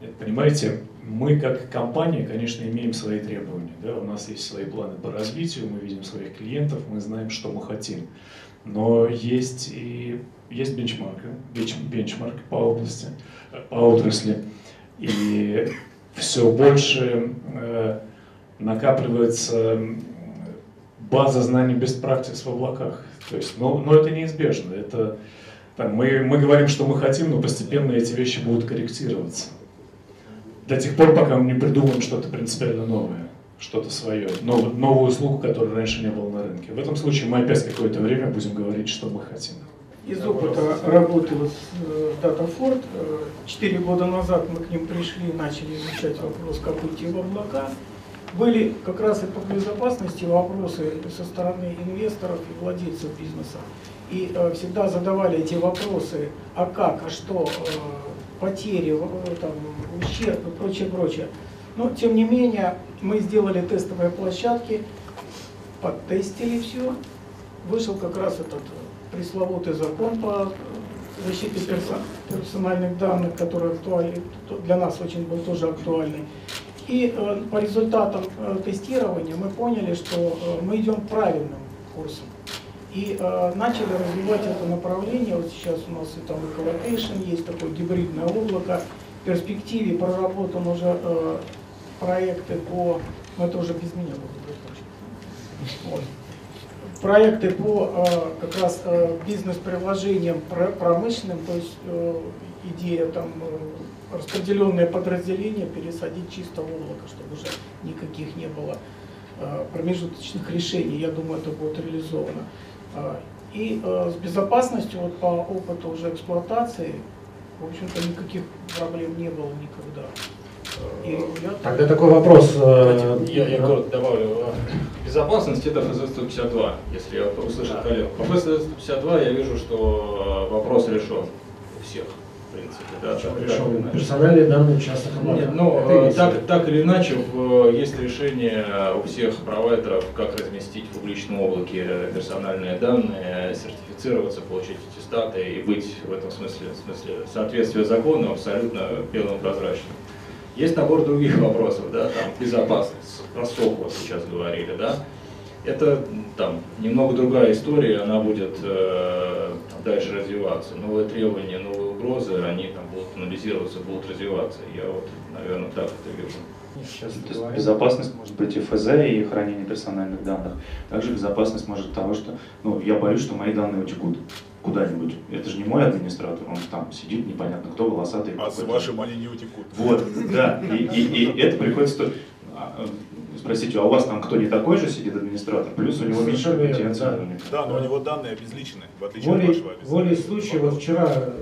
Нет, понимаете, мы как компания, конечно, имеем свои требования. Да? У нас есть свои планы по развитию, мы видим своих клиентов, мы знаем, что мы хотим. Но есть и есть бенчмарк, бенчмарк по области, по отрасли. И все больше э, накапливается база знаний без практик в облаках. То есть, но, но это неизбежно. Это, там, мы, мы говорим, что мы хотим, но постепенно эти вещи будут корректироваться. До тех пор, пока мы не придумаем что-то принципиально новое, что-то свое, новую, услугу, которой раньше не было на рынке. В этом случае мы опять какое-то время будем говорить, что мы хотим. Из опыта работы с DataFord, э, четыре года назад мы к ним пришли и начали изучать вопрос, как уйти в облака. Были как раз и по безопасности вопросы со стороны инвесторов и владельцев бизнеса. И э, всегда задавали эти вопросы, а как, а что, э, потери, там, ущерб и прочее, прочее. Но, тем не менее, мы сделали тестовые площадки, подтестили все. Вышел как раз этот пресловутый закон по защите персональных данных, который актуальный, для нас очень был тоже актуальный. И э, по результатам э, тестирования мы поняли, что э, мы идем правильным курсом. И э, начали развивать это направление. Вот сейчас у нас и там и colocation есть, такое гибридное облако. В перспективе проработан уже э, проекты по... Ну это уже без меня будет. Вот. проекты по как раз бизнес-приложениям промышленным, то есть идея там распределенное подразделение пересадить чисто в облако, чтобы уже никаких не было промежуточных решений. Я думаю, это будет реализовано. И с безопасностью, вот по опыту уже эксплуатации, в общем-то, никаких проблем не было никогда. Тогда такой вопрос. Э, я, я коротко добавлю. Безопасность это ФЗ-152, если я услышал да. коллегу. По ФЗ-152 я вижу, что вопрос решен у всех. В принципе, да, так, решен? Так, Персональные данные частных Нет, ну, э, так, так или иначе, есть решение у всех провайдеров, как разместить в публичном облаке персональные данные, сертифицироваться, получить аттестаты и быть в этом смысле, в смысле соответствия закону абсолютно белым прозрачным. Есть набор других вопросов, да, там безопасность, про СОК вот сейчас говорили, да. Это там немного другая история, она будет э, дальше развиваться. Новые требования, новые угрозы, они там будут анализироваться, будут развиваться. Я вот, наверное, так это вижу. Сейчас То есть безопасность может быть и ФЗ, и хранение персональных данных. Также безопасность может того, что ну, я боюсь, что мои данные утекут куда-нибудь. Это же не мой администратор, он там сидит, непонятно кто, волосатый. А с вашим они не утекут. Вот, да. И, и, и это приходится а, э, спросите, а у вас там кто не такой же сидит администратор, плюс у него меньше компетенции. Да. да, но у него данные обезличены, в отличие волей, от вашего. Волей случая, вот вчера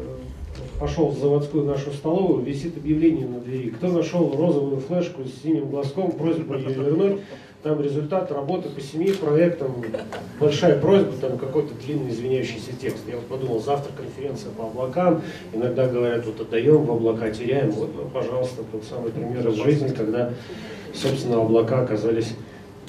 пошел в заводскую нашу столовую, висит объявление на двери. Кто нашел розовую флешку с синим глазком, просьба ее вернуть. Там результат работы по семи проектам, большая просьба, там какой-то длинный извиняющийся текст. Я вот подумал, завтра конференция по облакам, иногда говорят, вот отдаем в облака, теряем. Вот, ну, пожалуйста, тот самый пример из жизни, когда, собственно, облака оказались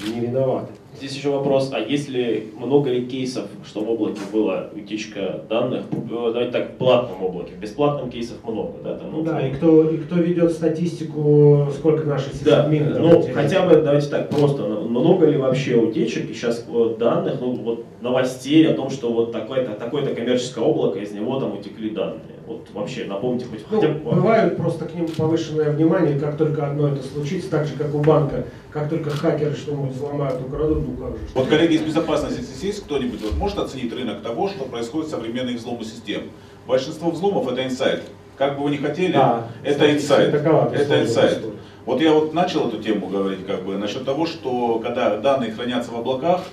не виноваты. Здесь еще вопрос, а если много ли кейсов, что в облаке была утечка данных, э, давайте так, в платном облаке, в бесплатном кейсов много, да? Там, ну, да, и кто, и кто ведет статистику, сколько наши сисадмины? Да, ну, хотя бы, давайте так, просто, много ли вообще утечек и сейчас данных, ну, вот новостей о том, что вот такое-то такое коммерческое облако, из него там утекли данные? Вот вообще напомните хоть ну, хотя бы... Бывает просто к ним повышенное внимание, как только одно это случится, так же как у банка, как только хакеры что-нибудь взломают, украдут, ну как же. Вот коллеги из безопасности, если есть кто-нибудь, вот может оценить рынок того, что происходит в современных взломы систем? Большинство взломов это инсайт. Как бы вы ни хотели, да, это инсайт. Это инсайт. Вот я вот начал эту тему говорить как бы насчет того, что когда данные хранятся в облаках,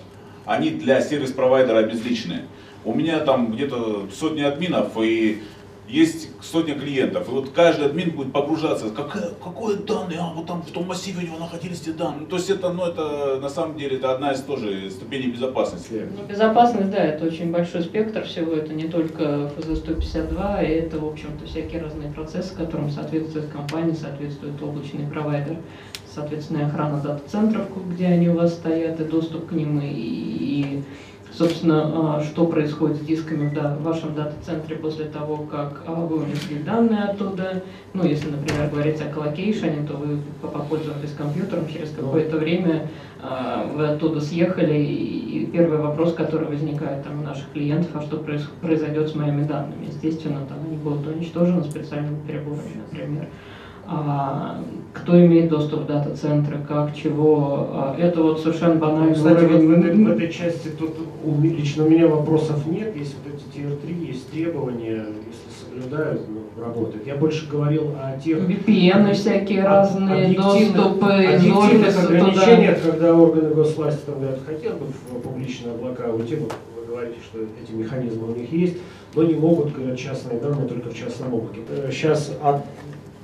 они для сервис-провайдера обезличены. У меня там где-то сотни админов, и есть сотня клиентов, и вот каждый админ будет погружаться, какое, какое данные, а вот там в том массиве у него находились те данные. То есть это, ну, это на самом деле это одна из тоже ступеней безопасности. Ну, безопасность, да, это очень большой спектр всего, это не только ФЗ-152, это, в общем-то, всякие разные процессы, которым соответствует компания, соответствует облачный провайдер, соответственно, охрана дата-центров, где они у вас стоят, и доступ к ним, и, и собственно, а, что происходит с дисками в вашем дата-центре после того, как а, вы унесли данные оттуда. Ну, если, например, говорить о коллокейшене, то вы попользовались компьютером, через какое-то время а, вы оттуда съехали, и первый вопрос, который возникает там, у наших клиентов, а что произойдет с моими данными? Естественно, там они будут уничтожены специальными переборами, например кто имеет доступ в дата-центры, как, чего. А, это вот совершенно банальный Кстати, уровень. В, в, в этой части тут лично у меня вопросов нет. Есть вот эти Tier 3, есть требования, если соблюдают, ну, работают. Я больше говорил о тех... VPN всякие разные, доступы из ограничения, туда. когда органы госвласти там говорят, хотят бы в публичные облака уйти, вот вы говорите, что эти механизмы у них есть, но не могут, говорят, частные данные только в частном облаке. Сейчас от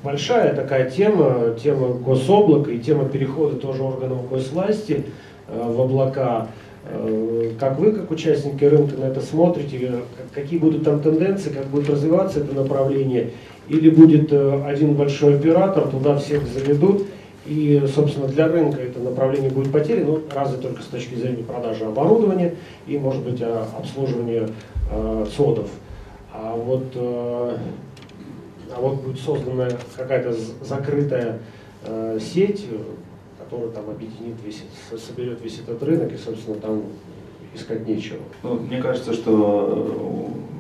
большая такая тема, тема гособлака и тема перехода тоже органов госвласти э, в облака. Э, как вы, как участники рынка, на это смотрите? Э, какие будут там тенденции, как будет развиваться это направление? Или будет один большой оператор, туда всех заведут, и, собственно, для рынка это направление будет потеряно, ну, разве только с точки зрения продажи оборудования и, может быть, обслуживания э, СОДов. А вот э, а вот будет создана какая-то закрытая э, сеть, которая там объединит весь, соберет весь этот рынок и, собственно, там искать нечего. Ну, мне кажется, что э,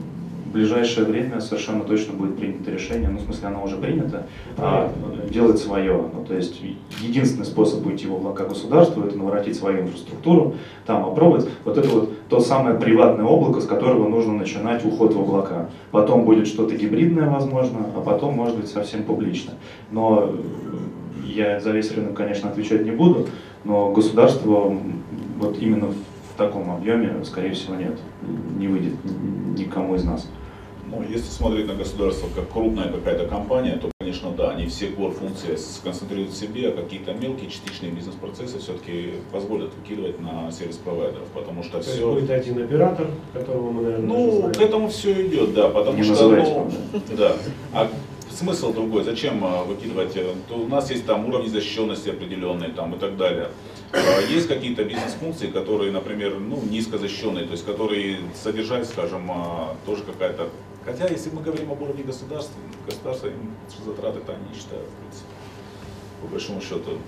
ближайшее время совершенно точно будет принято решение, ну, в смысле, оно уже принято, а, делать свое. Ну, то есть, единственный способ уйти в облака государства – это наворотить свою инфраструктуру, там опробовать. Вот это вот то самое приватное облако, с которого нужно начинать уход в облака. Потом будет что-то гибридное, возможно, а потом, может быть, совсем публично. Но я за весь рынок, конечно, отвечать не буду, но государство вот именно в таком объеме, скорее всего, нет, не выйдет никому из нас. Ну, если смотреть на государство как крупная какая-то компания, то, конечно, да, они все core функции сконцентрируют в себе, а какие-то мелкие частичные бизнес-процессы все-таки позволят выкидывать на сервис-провайдеров, потому что То все... будет один оператор, которого мы, наверное, Ну, к этому все идет, да, потому Не что, называйте ну, да. А смысл другой, зачем а, выкидывать? э, То у нас есть там уровни защищенности определенные там и так далее. А, Есть какие-то бизнес-функции, которые, например, ну, низкозащищенные, то есть которые содержат, скажем, а, тоже какая-то... Хотя, если мы говорим об уровне государства, государство им затраты-то они не считают, в принципе, по большому счету.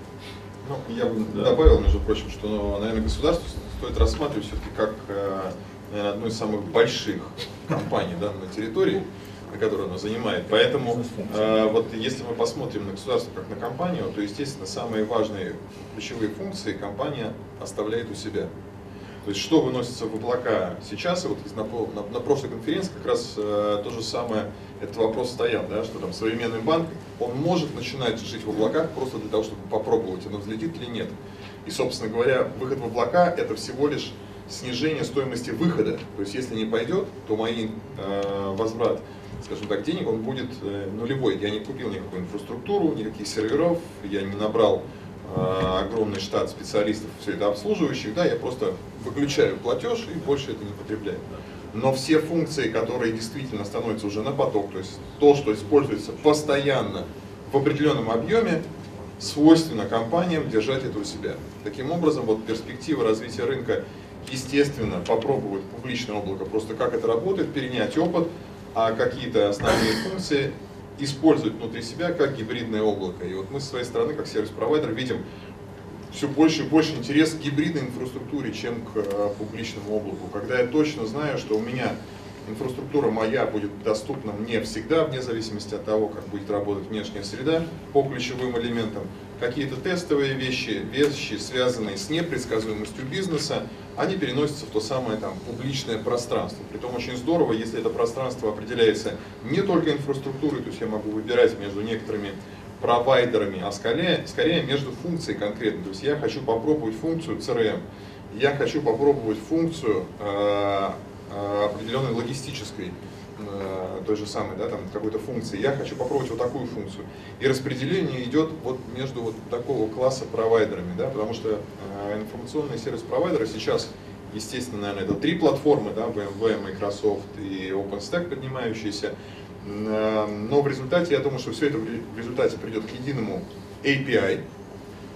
Ну, я бы Да. добавил, между прочим, что, ну, наверное, государство стоит рассматривать все-таки как э, наверное, одну из самых больших компаний да, на территории, на которой оно занимает. Поэтому э, вот если мы посмотрим на государство как на компанию, то, естественно, самые важные ключевые функции компания оставляет у себя. То есть что выносится в облака сейчас, вот на, на- на прошлой конференции как раз э, то же самое, этот вопрос стоял, да, что там современный банк, он может начинать жить в облаках просто для того, чтобы попробовать, оно взлетит или нет. И, собственно говоря, выход в облака это всего лишь снижение стоимости выхода. То есть если не пойдет, то мой э, возврат, скажем так, денег, он будет э, нулевой. Я не купил никакую инфраструктуру, никаких серверов, я не набрал огромный штат специалистов, все это обслуживающих, да, я просто выключаю платеж и больше это не потребляю. Но все функции, которые действительно становятся уже на поток, то есть то, что используется постоянно в определенном объеме, свойственно компаниям держать это у себя. Таким образом, вот перспектива развития рынка, естественно, попробовать публичное облако, просто как это работает, перенять опыт, а какие-то основные функции использовать внутри себя как гибридное облако. И вот мы со своей стороны, как сервис-провайдер, видим все больше и больше интерес к гибридной инфраструктуре, чем к э, публичному облаку. Когда я точно знаю, что у меня инфраструктура моя будет доступна мне всегда, вне зависимости от того, как будет работать внешняя среда по ключевым элементам. Какие-то тестовые вещи, вещи, связанные с непредсказуемостью бизнеса, они переносятся в то самое там, публичное пространство. Притом очень здорово, если это пространство определяется не только инфраструктурой, то есть я могу выбирать между некоторыми провайдерами, а скорее, скорее между функцией конкретно. То есть я хочу попробовать функцию CRM, я хочу попробовать функцию э, определенной логистической, э, той же самой, да, там какой-то функции. Я хочу попробовать вот такую функцию. И распределение идет вот между вот такого класса провайдерами, да, потому что э, информационные сервис-провайдеры сейчас, естественно, наверное, это три платформы, да, BMW, Microsoft и OpenStack поднимающиеся. Э, Но в результате, я думаю, что все это в результате придет к единому API.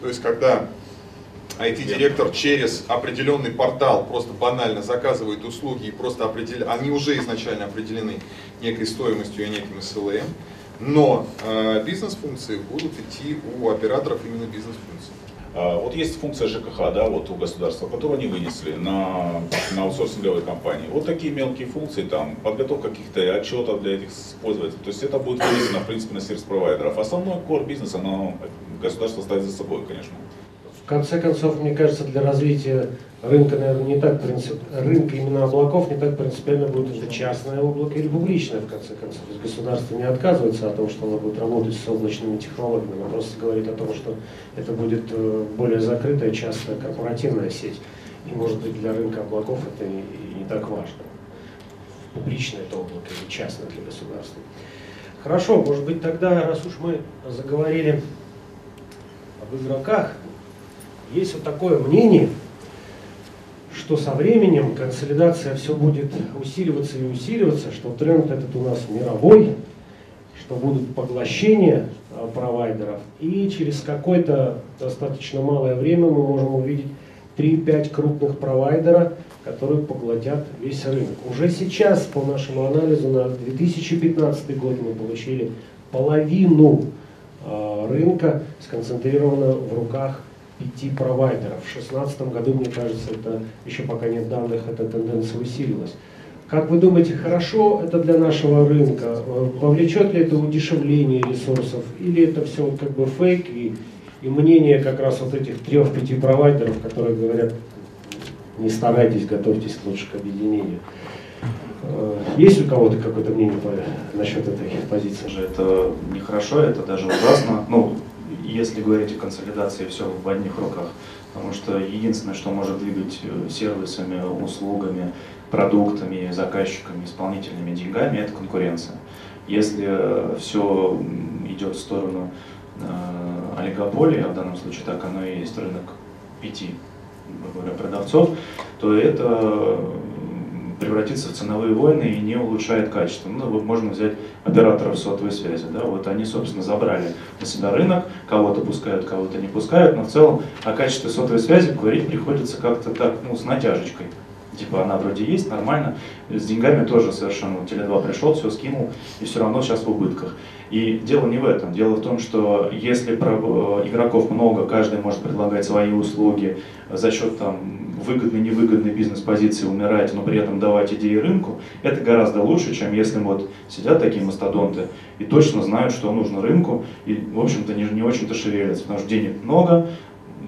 То есть, когда IT-директор через определенный портал просто банально заказывает услуги и просто определя... они уже изначально определены некой стоимостью и неким SLA, но э, бизнес-функции будут идти у операторов именно бизнес-функций. А, Вот есть функция ЖКХ, да, вот у государства, которую они вынесли на, на аутсорсинговые компании. Вот такие мелкие функции, там, подготовка каких-то отчетов для этих пользователей. То есть это будет вынесено, в принципе, на сервис-провайдеров. Основной core бизнес, оно государство ставит за собой, конечно. В конце концов, мне кажется, для развития рынка, наверное, не так принцип... рынка именно облаков не так принципиально будет это частное облако или публичное, в конце концов. Государство не отказывается от того, что оно будет работать с облачными технологиями, оно просто говорит о том, что это будет э, более закрытая, частная корпоративная сеть. И, может быть, для рынка облаков это и не так важно. Публичное это облако или частное для государства. Хорошо, может быть, тогда, раз уж мы заговорили об игроках, есть вот такое мнение, что со временем консолидация все будет усиливаться и усиливаться, что тренд этот у нас мировой, что будут поглощения а, провайдеров, и через какое-то достаточно малое время мы можем увидеть 3-5 крупных провайдера, которые поглотят весь рынок. Уже сейчас, по нашему анализу, на 2015 год мы получили половину а, рынка сконцентрировано в руках пяти провайдеров. В 2016 году, мне кажется, это еще пока нет данных, эта тенденция усилилась. Как вы думаете, хорошо это для нашего рынка? Повлечет ли это удешевление ресурсов? Или это все как бы фейк и, и мнение как раз вот этих трех-пяти провайдеров, которые говорят, не старайтесь, готовьтесь лучше к объединению? Э, есть у кого-то какое-то мнение по, насчет этой позиции? Это нехорошо, это даже ужасно. Ну, если говорить о консолидации, все в одних руках. Потому что единственное, что может двигать э, сервисами, услугами, продуктами, заказчиками, исполнительными деньгами, это конкуренция. Если э, все идет в сторону э, олигополии, а в данном случае так оно и есть рынок пяти говоря, продавцов, то это превратится в ценовые войны и не улучшает качество. Ну, можно взять операторов сотовой связи. Да? Вот они, собственно, забрали на себя рынок, кого-то пускают, кого-то не пускают, но в целом о качестве сотовой связи говорить приходится как-то так, ну, с натяжечкой. Типа она вроде есть, нормально. С деньгами тоже совершенно. Теле2 пришел, все скинул, и все равно сейчас в убытках. И дело не в этом. Дело в том, что если э, игроков много, каждый может предлагать свои услуги за счет там, выгодной, невыгодной бизнес-позиции умирать, но при этом давать идеи рынку, это гораздо лучше, чем если вот сидят такие мастодонты и точно знают, что нужно рынку, и, в общем-то, не, не очень-то шевелятся, потому что денег много,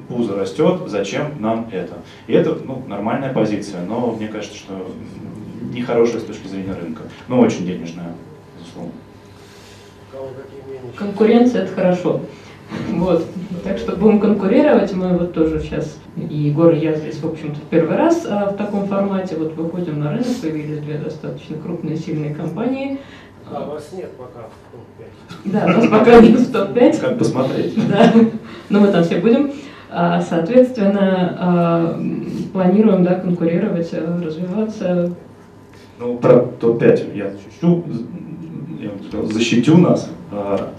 пузо растет, зачем нам это? И это ну, нормальная позиция, но мне кажется, что нехорошая с точки зрения рынка, но очень денежная, безусловно. Конкуренция это хорошо. Вот. Так что будем конкурировать. Мы вот тоже сейчас, и Егор, и я здесь, в общем-то, в первый раз а, в таком формате. Вот выходим на рынок, появились две достаточно крупные, сильные компании. А вас нет пока в топ-5. Да, нас пока нет в топ-5. Как посмотреть. Да, но мы там все будем. А, соответственно, а, планируем да, конкурировать, а, развиваться. Ну, про топ-5 я чуть-чуть защитю нас.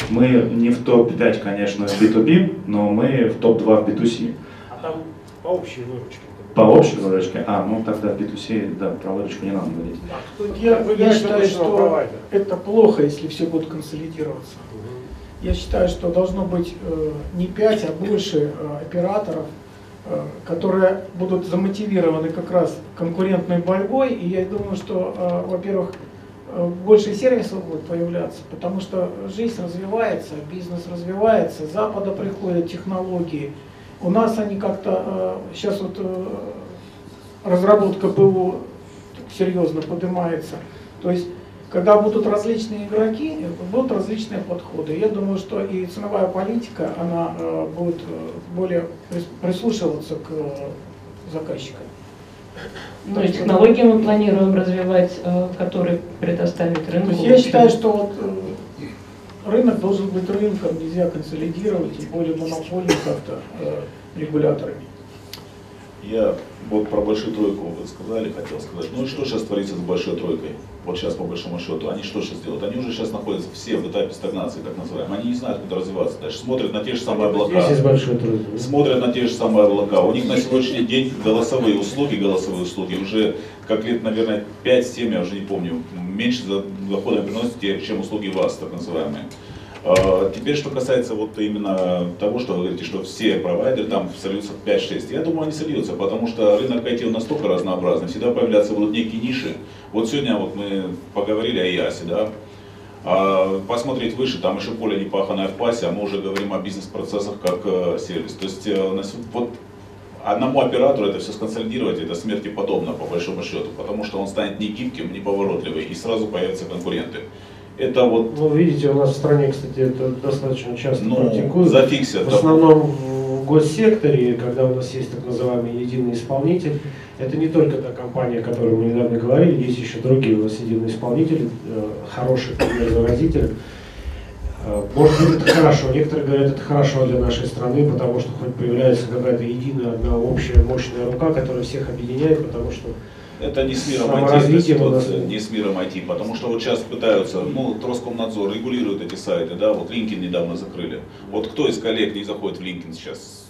Мы не в топ-5, конечно, в B2B, но мы в топ-2 в B2C. А там по общей выручке? По общей выручке? А, ну тогда в B2C, да, про выручку не надо говорить. Я, я считаю, что это плохо, если все будут консолидироваться. Я считаю, что должно быть э, не 5, а больше э, операторов, э, которые будут замотивированы как раз конкурентной борьбой. И я думаю, что, э, во-первых, больше сервисов будет появляться, потому что жизнь развивается, бизнес развивается, с Запада приходят технологии. У нас они как-то, э, сейчас вот э, разработка ПО серьезно поднимается. То есть когда будут различные игроки, будут различные подходы. Я думаю, что и ценовая политика, она э, будет э, более прислушиваться к э, заказчикам. Ну и технологии мы планируем развивать, которые предоставит рынок. я считаю, что вот рынок должен быть рынком, нельзя консолидировать, тем более монопольным как-то регуляторами. Я вот про большую тройку вы сказали, хотел сказать. Ну и что сейчас творится с большой тройкой? Вот сейчас по большому счету. Они что сейчас делают? Они уже сейчас находятся все в этапе стагнации, так называемой. Они не знают, куда развиваться дальше. Смотрят на те же самые облака. Здесь есть большой тройка. Смотрят на те же самые облака. У них на сегодняшний день голосовые услуги, голосовые услуги уже как лет, наверное, 5-7, я уже не помню, меньше дохода приносят, чем услуги вас, так называемые. А, теперь, что касается вот именно того, что вы говорите, что все провайдеры там сольются в 5-6. Я думаю, они сольются, потому что рынок IT настолько разнообразный, всегда появляться будут некие ниши. Вот сегодня вот мы поговорили о ЯСе, да, а посмотреть выше, там еще поле не паханое в пасе, а мы уже говорим о бизнес-процессах как э, сервис. То есть э, вот одному оператору это все сконсолидировать, это смерти подобно по большому счету, потому что он станет не гибким, не поворотливый, и сразу появятся конкуренты. Это вот... Ну, видите, у нас в стране, кстати, это достаточно часто ну, практикуют. Зафиксят. В основном в госсекторе, когда у нас есть так называемый единый исполнитель, это не только та компания, о которой мы недавно говорили, есть еще другие у нас единые исполнители, э, хорошие заразители. Э, может быть, это хорошо. Некоторые говорят, это хорошо для нашей страны, потому что хоть появляется какая-то единая, одна общая мощная рука, которая всех объединяет, потому что это не с миром IT, ситуация, не с миром IT, потому что вот сейчас пытаются, ну, Роскомнадзор регулирует эти сайты, да, вот LinkedIn недавно закрыли. Вот кто из коллег не заходит в LinkedIn сейчас?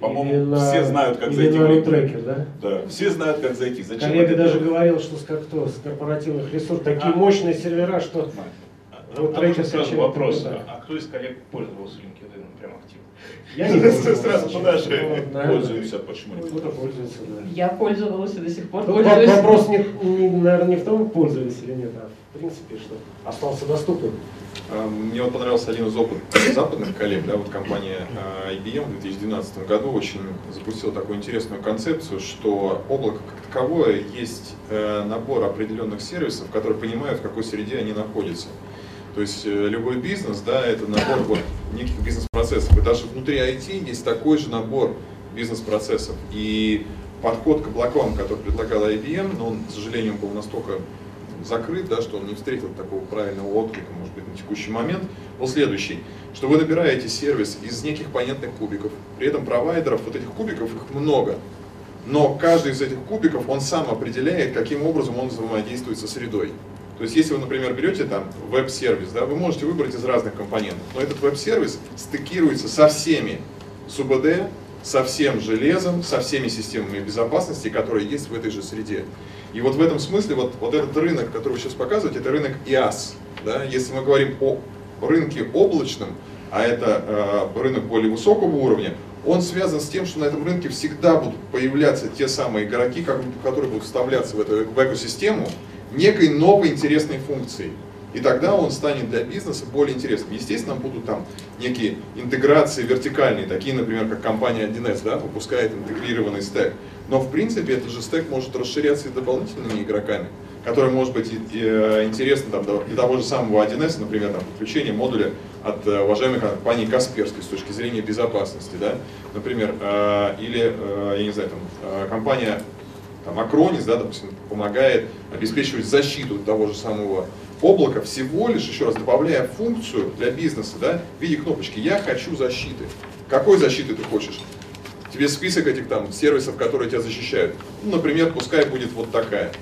По-моему, все знают, как зайти в LinkedIn. да? Да, все знают, как зайти. Зачем Коллега даже говорил, что с, как то, с корпоративных ресурсов такие а. мощные сервера, что Вот а можно сразу вопрос, а кто из коллег пользовался LinkedIn прям активно? Я не. Сразу подашь. Пользуемся, почему не Кто-то пользуется, да. Я пользовалась и до сих пор Тут пользуюсь. вопрос, не, не, наверное, не в том, пользовались или нет, а в принципе, что остался доступным. А, Мне вот понравился один из опыт западных коллег, да, вот компания а, IBM в 2012 году очень запустила такую интересную концепцию, что облако как таковое есть э, набор определенных сервисов, которые понимают, в какой среде они находятся. То есть э, любой бизнес, да, это набор вот неких бизнес-процессов. И даже внутри IT есть такой же набор бизнес-процессов. И подход к облакам, который предлагал IBM, но он, к сожалению, был настолько закрыт, да, что он не встретил такого правильного отклика, может быть, на текущий момент, был следующий, что вы набираете сервис из неких понятных кубиков, при этом провайдеров, вот этих кубиков, их много, но каждый из этих кубиков, он сам определяет, каким образом он взаимодействует со средой. То есть, если вы, например, берете там веб-сервис, да, вы можете выбрать из разных компонентов, но этот веб-сервис стыкируется со всеми СУБД, со всем железом, со всеми системами безопасности, которые есть в этой же среде. И вот в этом смысле вот, вот этот рынок, который вы сейчас показываете, это рынок IaaS. Да? Если мы говорим о рынке облачном, а это э, рынок более высокого уровня, он связан с тем, что на этом рынке всегда будут появляться те самые игроки, которые будут вставляться в эту в экосистему некой новой интересной функцией. И тогда он станет для бизнеса более интересным. Естественно, будут там некие интеграции вертикальные, такие, например, как компания 1С, да, выпускает интегрированный стек. Но в принципе этот же стек может расширяться и дополнительными игроками, которые может быть э, интересны там, для того же самого 1С, например, там, подключение модуля от э, уважаемой компании Касперской с точки зрения безопасности, да, например, э, или, я не знаю, там, компания там, Acronis, да, допустим, помогает обеспечивать защиту того же самого облака, всего лишь, еще раз, добавляя функцию для бизнеса, да, в виде кнопочки «Я хочу защиты». Какой защиты ты хочешь? Тебе список этих там сервисов, которые тебя защищают. Ну, например, пускай будет вот такая.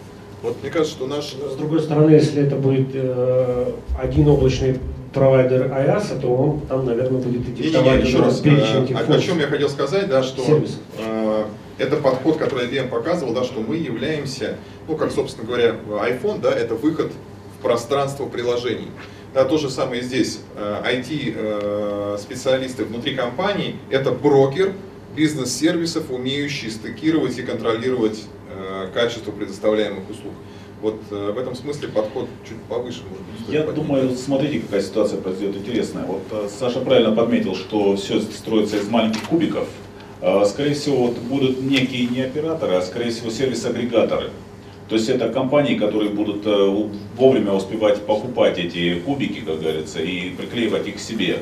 Вот мне кажется, что наш... С другой стороны, если это будет э, один облачный провайдер IaaS, то он там, наверное, будет Не-не-не, диктовать еще уже раз, перечень э, этих о, о чем я хотел сказать, да, что э, это подход, который IBM показывал, да, что мы являемся, ну, как, собственно говоря, iPhone, да, это выход в пространство приложений. Да, то же самое здесь. IT-специалисты внутри компании – это брокер бизнес-сервисов, умеющий стыкировать и контролировать э, качество предоставляемых услуг. Вот э, в этом смысле подход чуть повыше, может быть. Я поднять. думаю, смотрите, какая ситуация произойдет интересная. Вот э, Саша правильно подметил, что все строится из маленьких кубиков. Э, Скорее всего, вот будут некие не операторы, а скорее всего сервис-агрегаторы. То есть это компании, которые будут э, вовремя успевать покупать эти кубики, как говорится, и приклеивать их к себе.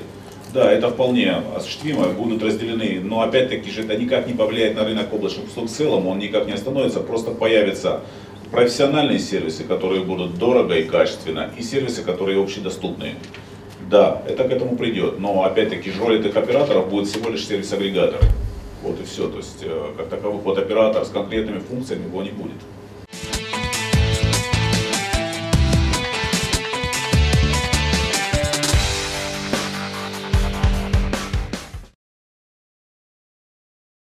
Да, это вполне осуществимо, будут разделены, но опять-таки же это никак не повлияет на рынок облачных услуг в целом, он никак не остановится, просто появятся профессиональные сервисы, которые будут дорого и качественно, и сервисы, которые общедоступные. Да, это к этому придет, но опять-таки же роль этих операторов будет всего лишь сервис-агрегаторы. Вот и все, то есть э, как таковых вот оператор с конкретными функциями его не будет.